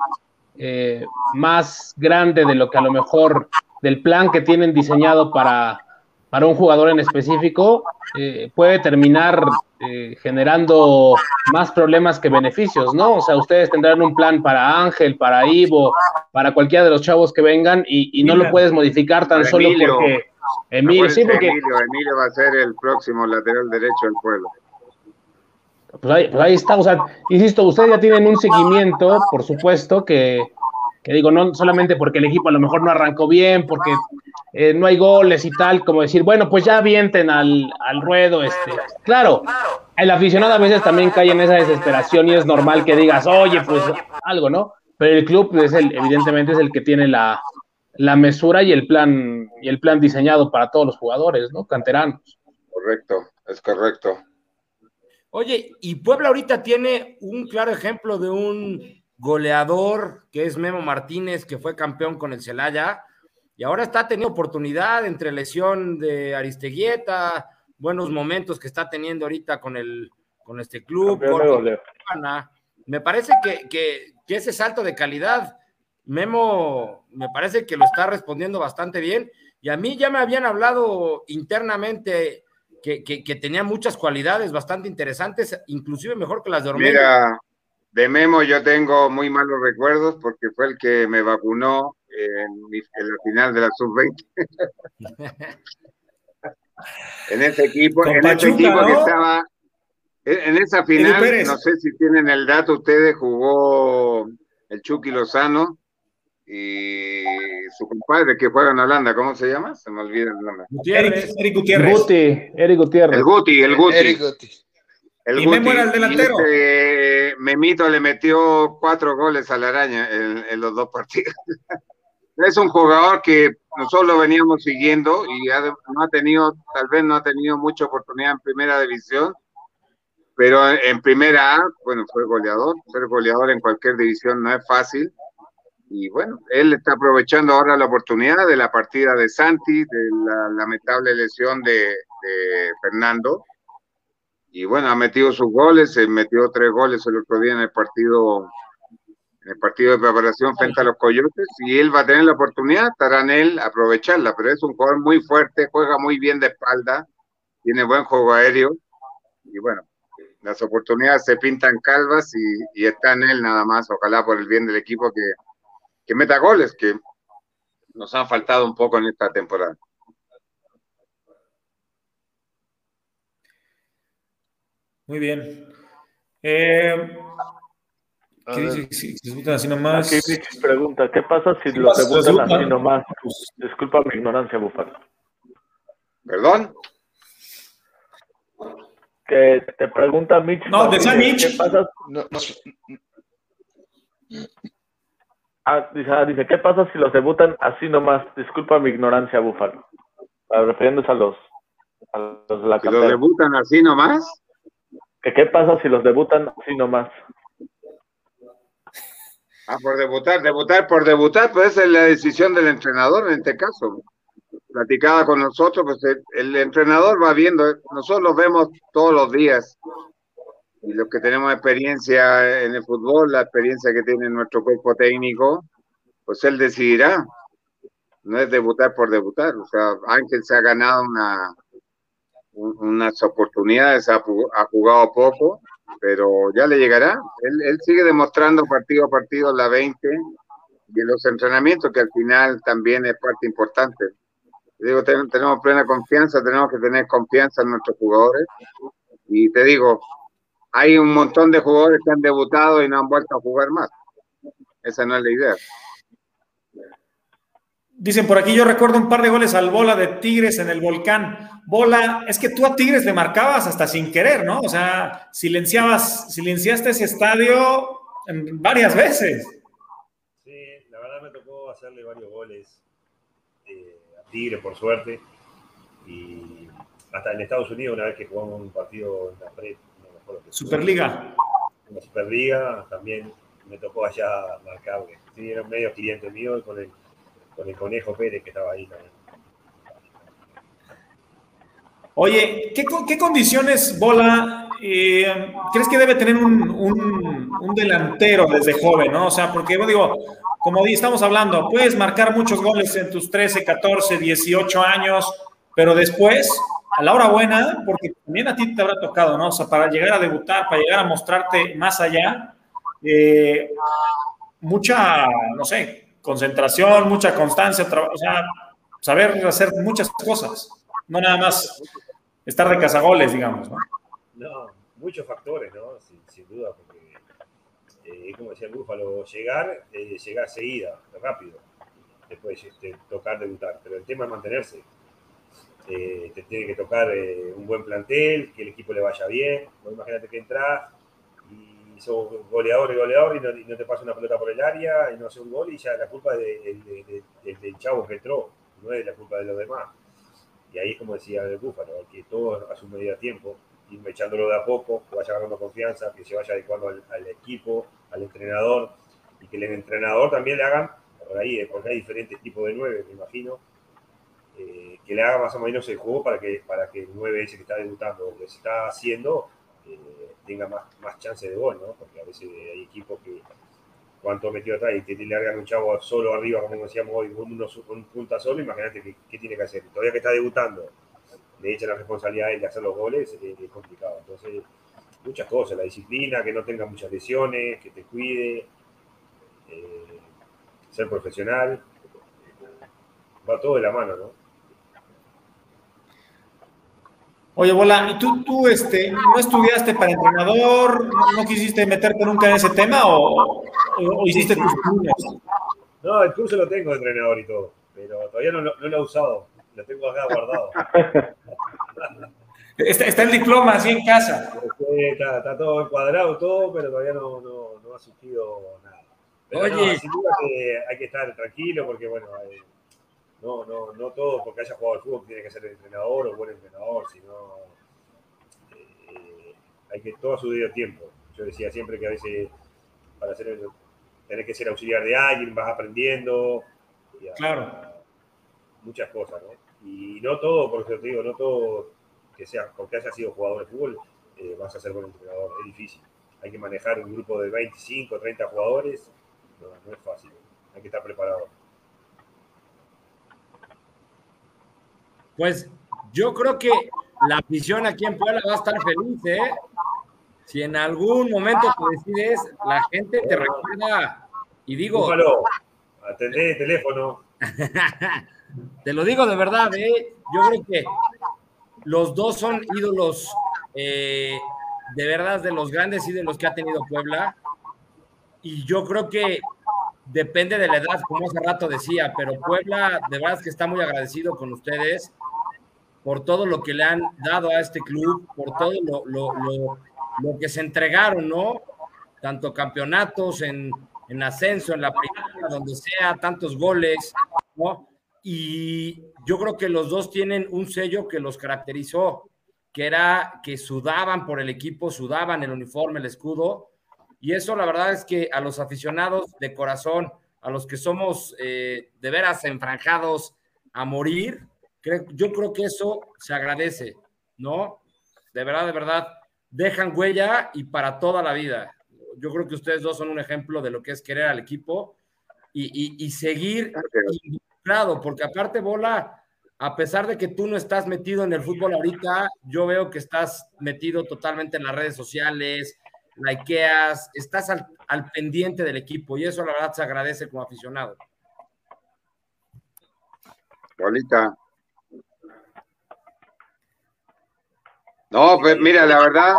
eh, más grande de lo que a lo mejor del plan que tienen diseñado para, para un jugador en específico eh, puede terminar eh, generando más problemas que beneficios, ¿no? O sea, ustedes tendrán un plan para Ángel, para Ivo, para cualquiera de los chavos que vengan y, no lo puedes modificar tan solo porque Emilio, sí, porque... Emilio, va a ser el próximo lateral derecho del pueblo. Pues ahí, pues ahí, está, o sea, insisto, ustedes ya tienen un seguimiento, por supuesto, que, que digo, no solamente porque el equipo a lo mejor no arrancó bien, porque eh, no hay goles y tal, como decir, bueno, pues ya avienten al, al ruedo, este. Claro, el aficionado a veces también cae en esa desesperación y es normal que digas, oye, pues algo, ¿no? Pero el club es el, evidentemente es el que tiene la, la mesura y el plan y el plan diseñado para todos los jugadores, ¿no? Canteranos. Correcto, es correcto. Oye, y Puebla ahorita tiene un claro ejemplo de un goleador, que es Memo Martínez, que fue campeón con el Celaya, y ahora está teniendo oportunidad entre lesión de Aristeguieta, buenos momentos que está teniendo ahorita con el con este club. me parece que, que, ese salto de calidad, Memo, me parece que lo está respondiendo bastante bien. Y a mí ya me habían hablado internamente que, que tenía muchas cualidades bastante interesantes, inclusive mejor que las de Ormeño. De Memo yo tengo muy malos recuerdos porque fue el que me vacunó en, la final de la sub-20. en ese equipo, en ese equipo que estaba, en, esa final, no sé si tienen el dato ustedes, jugó el Chucky Lozano y su compadre que juega en Holanda, ¿cómo se llama? Se me olvida el nombre. Gutiérrez. Eric, Gutiérrez. Guti, Eric Gutiérrez. El Guti, el Guti. Eric Guti. El y Memo era el delantero. Este, Memito le metió cuatro goles a la araña en, los dos partidos. es un jugador que nosotros lo veníamos siguiendo y no ha tenido, tal vez no ha tenido mucha oportunidad en primera división, pero en primera bueno, fue goleador. Ser goleador en cualquier división no es fácil. Y bueno, él está aprovechando ahora la oportunidad de la partida de Santi, de la lamentable lesión de Fernando y bueno, ha metido sus goles, se metió tres goles el otro día en el partido en el partido de preparación frente a los Coyotes y él va a tener la oportunidad, estará en él aprovecharla, pero es un jugador muy fuerte, juega muy bien de espalda, tiene buen juego aéreo y bueno, las oportunidades se pintan calvas y, está en él nada más, ojalá por el bien del equipo que, que meta goles, que nos han faltado un poco en esta temporada. Muy bien. Eh, ¿Qué dice? Si se debutan así nomás. Aquí pregunta, ¿qué pasa si los debutan así nomás? Disculpa mi ignorancia, Bufalo. ¿Perdón? Que te pregunta Mitch. No, de San Mitch. ¿Qué pasa? No, no. Ah, dice, ah, dice, ¿qué pasa si los debutan así nomás? Disculpa mi ignorancia, Búfalo. Refiriéndose a los, a los de la ¿Si los debutan así nomás? ¿Qué pasa si los debutan así nomás? Ah, por debutar, debutar por debutar, pues esa es la decisión del entrenador en este caso. Platicada con nosotros, pues el, entrenador va viendo, nosotros los vemos todos los días. Y los que tenemos experiencia en el fútbol, la experiencia que tiene nuestro cuerpo técnico, pues él decidirá. No es debutar por debutar. O sea, Ángel se ha ganado una, unas oportunidades, ha, jugado poco, pero ya le llegará. Él, sigue demostrando partido a partido la 20 y los entrenamientos, que al final también es parte importante. Digo, tenemos plena confianza, tenemos que tener confianza en nuestros jugadores. Y te digo, hay un montón de jugadores que han debutado y no han vuelto a jugar más. Esa no es la idea. Dicen por aquí, yo recuerdo un par de goles al bola de Tigres en el volcán. Bola, es que tú a Tigres le marcabas hasta sin querer, ¿no? O sea, silenciabas, silenciaste ese estadio varias veces. Sí, la verdad me tocó hacerle varios goles eh, a Tigres, por suerte. Y hasta en Estados Unidos, una vez que jugamos un partido en la pre, no me acuerdo qué- Superliga. en la Superliga, también me tocó allá marcarle. Sí, era medio cliente mío y con el, con el Conejo Pérez que estaba ahí también. Oye, ¿qué, co- qué condiciones, Bola, eh, crees que debe tener un, un- delantero desde joven, no? O sea, porque yo digo, como estamos hablando, puedes marcar muchos goles en tus 13, 14, 18 años, pero después, a la hora buena, porque también a ti te habrá tocado, ¿no? O sea, para llegar a debutar, para llegar a mostrarte más allá, eh, mucha, no sé, concentración, mucha constancia, o sea, saber hacer muchas cosas, no nada más estar de cazagoles, digamos, ¿no? No, muchos factores, ¿no? Sin, duda, porque, eh, como decía el Búfalo, llegar, eh, llegar seguida, rápido, después este, tocar, debutar. Pero el tema es mantenerse. Eh, te tiene que tocar eh, un buen plantel, que el equipo le vaya bien. Imagínate que entras sos goleador y goleador y no, te pasa una pelota por el área y no hace un gol y ya la culpa es de- de- de- de- del chavo que entró, no es la culpa de los demás. Y ahí es como decía el Búfalo, que todo a su medida tiempo, ir echándolo de a poco, que vaya agarrando confianza, que se vaya adecuando al, equipo, al entrenador, y que el entrenador también le hagan, por ahí, porque hay diferentes tipos de nueve, me imagino, eh, que le haga más o menos el juego para que, para que el 9 ese que está debutando o que se está haciendo eh, tenga más, más chance de gol, ¿no? Porque a veces hay equipos que cuánto metió atrás y te largan un chavo solo arriba, como decíamos hoy, con un punta solo, imagínate qué, tiene que hacer. Todavía que está debutando, le echan la responsabilidad a él de hacer los goles, eh, es complicado. Entonces, muchas cosas, la disciplina, que no tenga muchas lesiones, que te cuide, eh, ser profesional, va todo de la mano, ¿no? Oye, Bola, ¿y tú, tú este, no estudiaste para entrenador? ¿No, no quisiste meterte nunca en ese tema o, hiciste tus estudios? No, el curso lo tengo de entrenador y todo, pero todavía no, lo- no lo he usado, lo tengo acá guardado. Está, está el diploma así en casa. Sí, está, está todo encuadrado, todo, pero todavía no, no, no ha surgido nada. Pero Oye. sin duda que hay que estar tranquilo porque, bueno, eh, no, no, no todo porque haya jugado al fútbol tiene que ser entrenador o buen entrenador, sino eh, hay que todo a su debido tiempo. Yo decía siempre que a veces para el- tenés que ser auxiliar de alguien, vas aprendiendo. y a- Claro. muchas cosas, ¿no? Y no todo, porque te digo, no todo que sea, porque hayas sido jugador de fútbol, eh, vas a ser buen entrenador, es difícil. Hay que manejar un grupo de 25, 30 jugadores, no, no es fácil, hay que estar preparado. Pues yo creo que la afición aquí en Puebla va a estar feliz, ¿eh? Si en algún momento te decides, la gente te recuerda, y digo, Búfalo, atendé el teléfono, te lo digo de verdad, ¿eh? Yo creo que los dos son ídolos eh, de verdad de los grandes ídolos que ha tenido Puebla. Y yo creo que depende de la edad, como hace rato decía, pero Puebla de verdad que está muy agradecido con ustedes por todo lo que le han dado a este club, por todo lo que se entregaron, ¿no? Tanto campeonatos en, en ascenso, en la primera, donde sea, tantos goles, ¿no? Y yo creo que los dos tienen un sello que los caracterizó, que era que sudaban por el equipo, sudaban el uniforme, el escudo, y eso la verdad es que a los aficionados de corazón, a los que somos eh, de veras enfranjados a morir, yo creo que eso se agradece, ¿no? De verdad, de verdad, dejan huella y para toda la vida. Yo creo que ustedes dos son un ejemplo de lo que es querer al equipo y, y- y seguir involucrado, porque aparte, Bola, a pesar de que tú no estás metido en el fútbol ahorita, yo veo que estás metido totalmente en las redes sociales, likeas, estás al, pendiente del equipo y eso la verdad se agradece como aficionado. Bolita. No, pues mira, la verdad,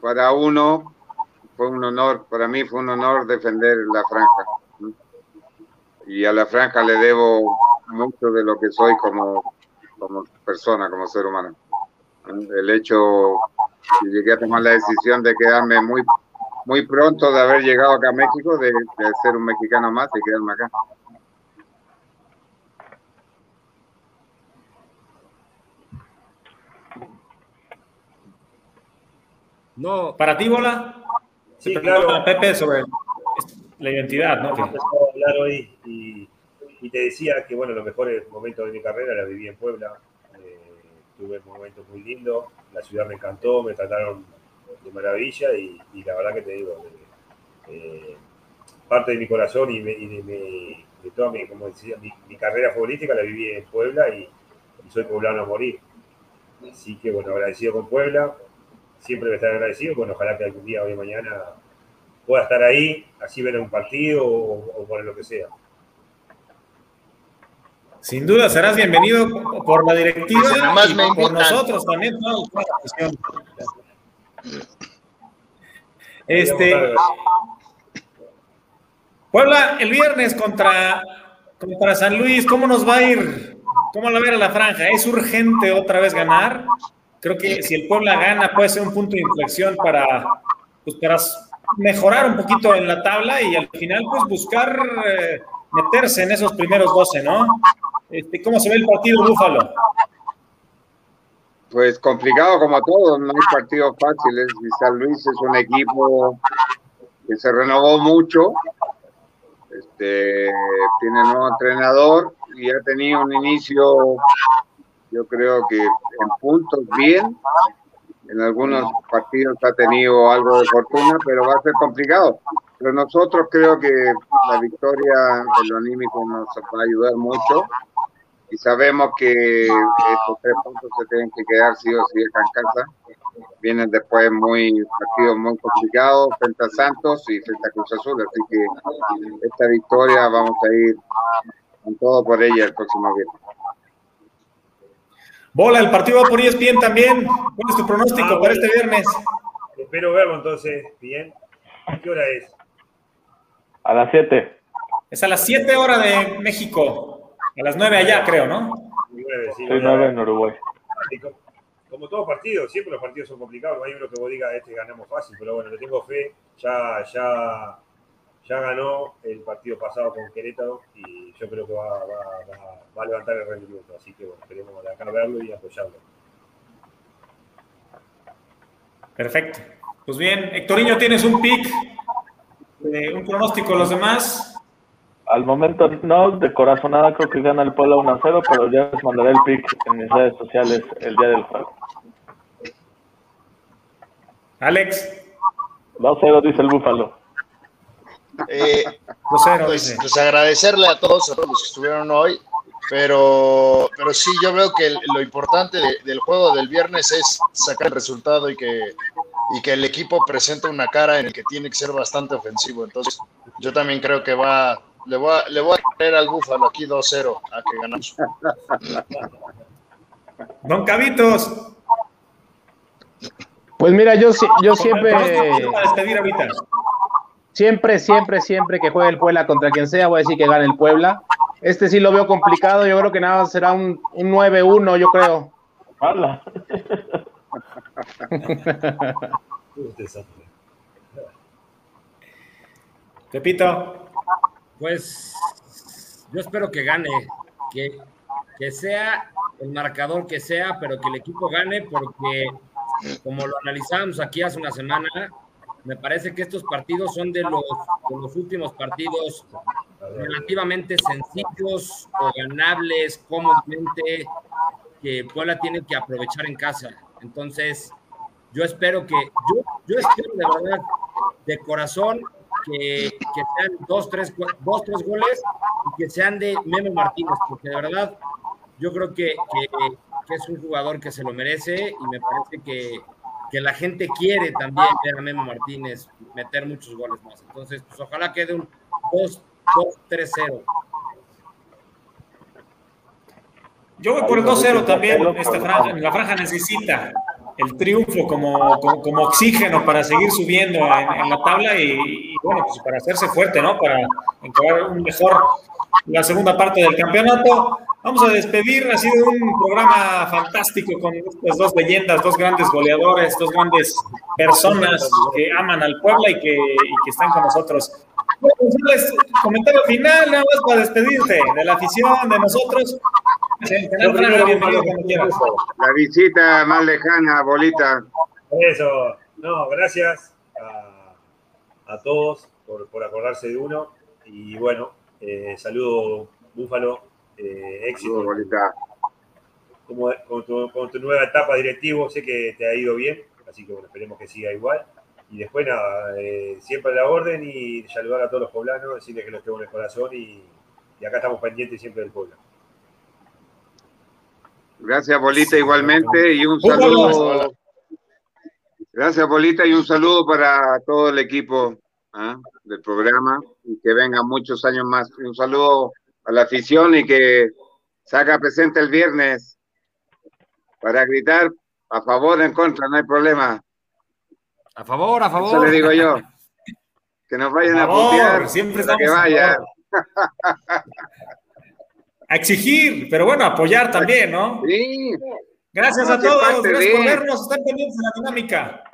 para uno fue un honor, para mí fue un honor defender la franja. Y a la franja le debo mucho de lo que soy como, como persona, como ser humano. El hecho, y llegué a tomar la decisión de quedarme muy, muy pronto de haber llegado acá a México, de, de ser un mexicano más y quedarme acá. No, para ti, Bola. Sí, claro. Pepe sobre la identidad, ¿no? Hablar hoy y, y, te decía que, bueno, los mejores momentos de mi carrera la viví en Puebla, Tuve momentos muy lindos, la ciudad me encantó, me trataron de maravilla y, y la verdad que te digo, eh, parte de mi corazón y, de, toda mi, como decía, mi, carrera futbolística la viví en Puebla y, soy poblano a morir. Así que, bueno, agradecido con Puebla, siempre me estaré agradecido, bueno, ojalá que algún día, hoy mañana, pueda estar ahí, así ver un partido o, por lo que sea. Sin duda serás bienvenido por la directiva y por nosotros también. Este, Puebla, el viernes contra, contra San Luis, ¿cómo nos va a ir? ¿Cómo la ver a la franja? ¿Es urgente otra vez ganar? Creo que si el Puebla gana puede ser un punto de inflexión para, pues, para mejorar un poquito en la tabla y al final pues buscar eh, meterse en esos primeros 12, ¿no? Este, ¿Cómo se ve el partido Búfalo? Pues complicado como todo, no hay partidos fáciles. San Luis es un equipo que se renovó mucho, este, tiene nuevo entrenador y ha tenido un inicio, yo creo que en puntos bien. En algunos partidos ha tenido algo de fortuna, pero va a ser complicado. Pero nosotros creo que la victoria en lo anímico nos va a ayudar mucho y sabemos que estos tres puntos se tienen que quedar sí o sí en casa. Vienen después muy partidos muy complicados frente a Santos y frente a Cruz Azul, así que esta victoria vamos a ir con todo por ella el próximo viernes. Bola, el partido va por ESPN también. ¿Cuál es tu pronóstico ah, para este viernes? Espero verlo entonces, bien. ¿Qué hora es? A las 7. Es a las 7 horas de México. A las 9 allá, creo, ¿no? 9, sí. 9 en Uruguay. Como todos partidos, siempre los partidos son complicados. No hay uno que vos digas, este ganamos fácil, pero bueno, le tengo fe. Ya, ya, ya ganó el partido pasado con Querétaro y yo creo que va, va, va, va a levantar el rendimiento. Así que bueno, queremos acá verlo y apoyarlo. Perfecto. Pues bien, Hectorinho, tienes un pick, eh, un pronóstico. Los demás, al momento no, de corazonada creo que gana el Puebla 1 0, pero ya les mandaré el pick en mis redes sociales el día del juego. Alex. 2 0 dice el Búfalo. Eh, pues, pues, agradecerle a todos, a todos los que estuvieron hoy, pero, pero sí, yo veo que lo importante del juego del viernes es sacar el resultado y que, y que el equipo presente una cara en el que tiene que ser bastante ofensivo. Entonces, yo también creo que va, le voy a, le voy a creer al Búfalo aquí 2-0 a que ganamos. Don Cabitos. Pues mira, yo, yo siempre. Siempre, siempre, siempre que juegue el Puebla contra quien sea, voy a decir que gane el Puebla. Este sí lo veo complicado, yo creo que nada será un, un 9-1, yo creo. ¡Hala! Pepito. Pues yo espero que gane, que, que sea el marcador que sea, pero que el equipo gane porque como lo analizamos aquí hace una semana, me parece que estos partidos son de los, de los últimos partidos relativamente sencillos o ganables cómodamente que Puebla tiene que aprovechar en casa. Entonces, yo espero que, yo, yo espero de verdad, de corazón, que, sean dos tres, dos, tres goles y que sean de Memo Martínez, porque de verdad yo creo que, que, es un jugador que se lo merece y me parece que, que, la gente quiere también ver a Memo Martínez meter muchos goles más. Entonces, pues ojalá quede un 2-3-0. Yo voy por el 2-0 también. La franja necesita el triunfo como, como, oxígeno para seguir subiendo en, la tabla y, bueno, pues para hacerse fuerte, ¿no? Para encontrar un mejor la segunda parte del campeonato. Vamos a despedir, ha sido un programa fantástico con estas dos leyendas, dos grandes goleadores, dos grandes personas que aman al pueblo y que, y que están con nosotros. Bueno, pues, comentario final, nada más para despedirte de la afición, de nosotros. La visita más lejana, bolita. Eso. No, gracias a, a todos por, por, acordarse de uno. Y bueno, eh, saludo, Búfalo. Eh, éxito. Como, con, tu, con, tu, nueva etapa directivo, sé que te ha ido bien, así que bueno, esperemos que siga igual. Y después nada, eh, siempre a la orden y saludar a todos los poblanos, decirles que los tengo en el corazón y, y acá estamos pendientes siempre del pueblo. Gracias, Bolita, igualmente. Y un saludo. Gracias, Bolita, y un saludo para todo el equipo ¿ah? del programa y que vengan muchos años más. Y un saludo a la afición y que saca presente el viernes para gritar a favor, en contra, no hay problema. A favor, a favor. Eso le digo yo. Que nos vayan a, a putear, siempre que vayan. A exigir, pero bueno, apoyar también, ¿no? Sí. Gracias a todos, gracias por vernos, están pendientes de la dinámica.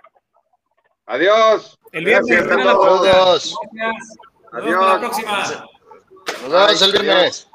Adiós. El viernes. Gracias a todos. Gracias. Adiós. Hasta la próxima. Nos vemos el viernes.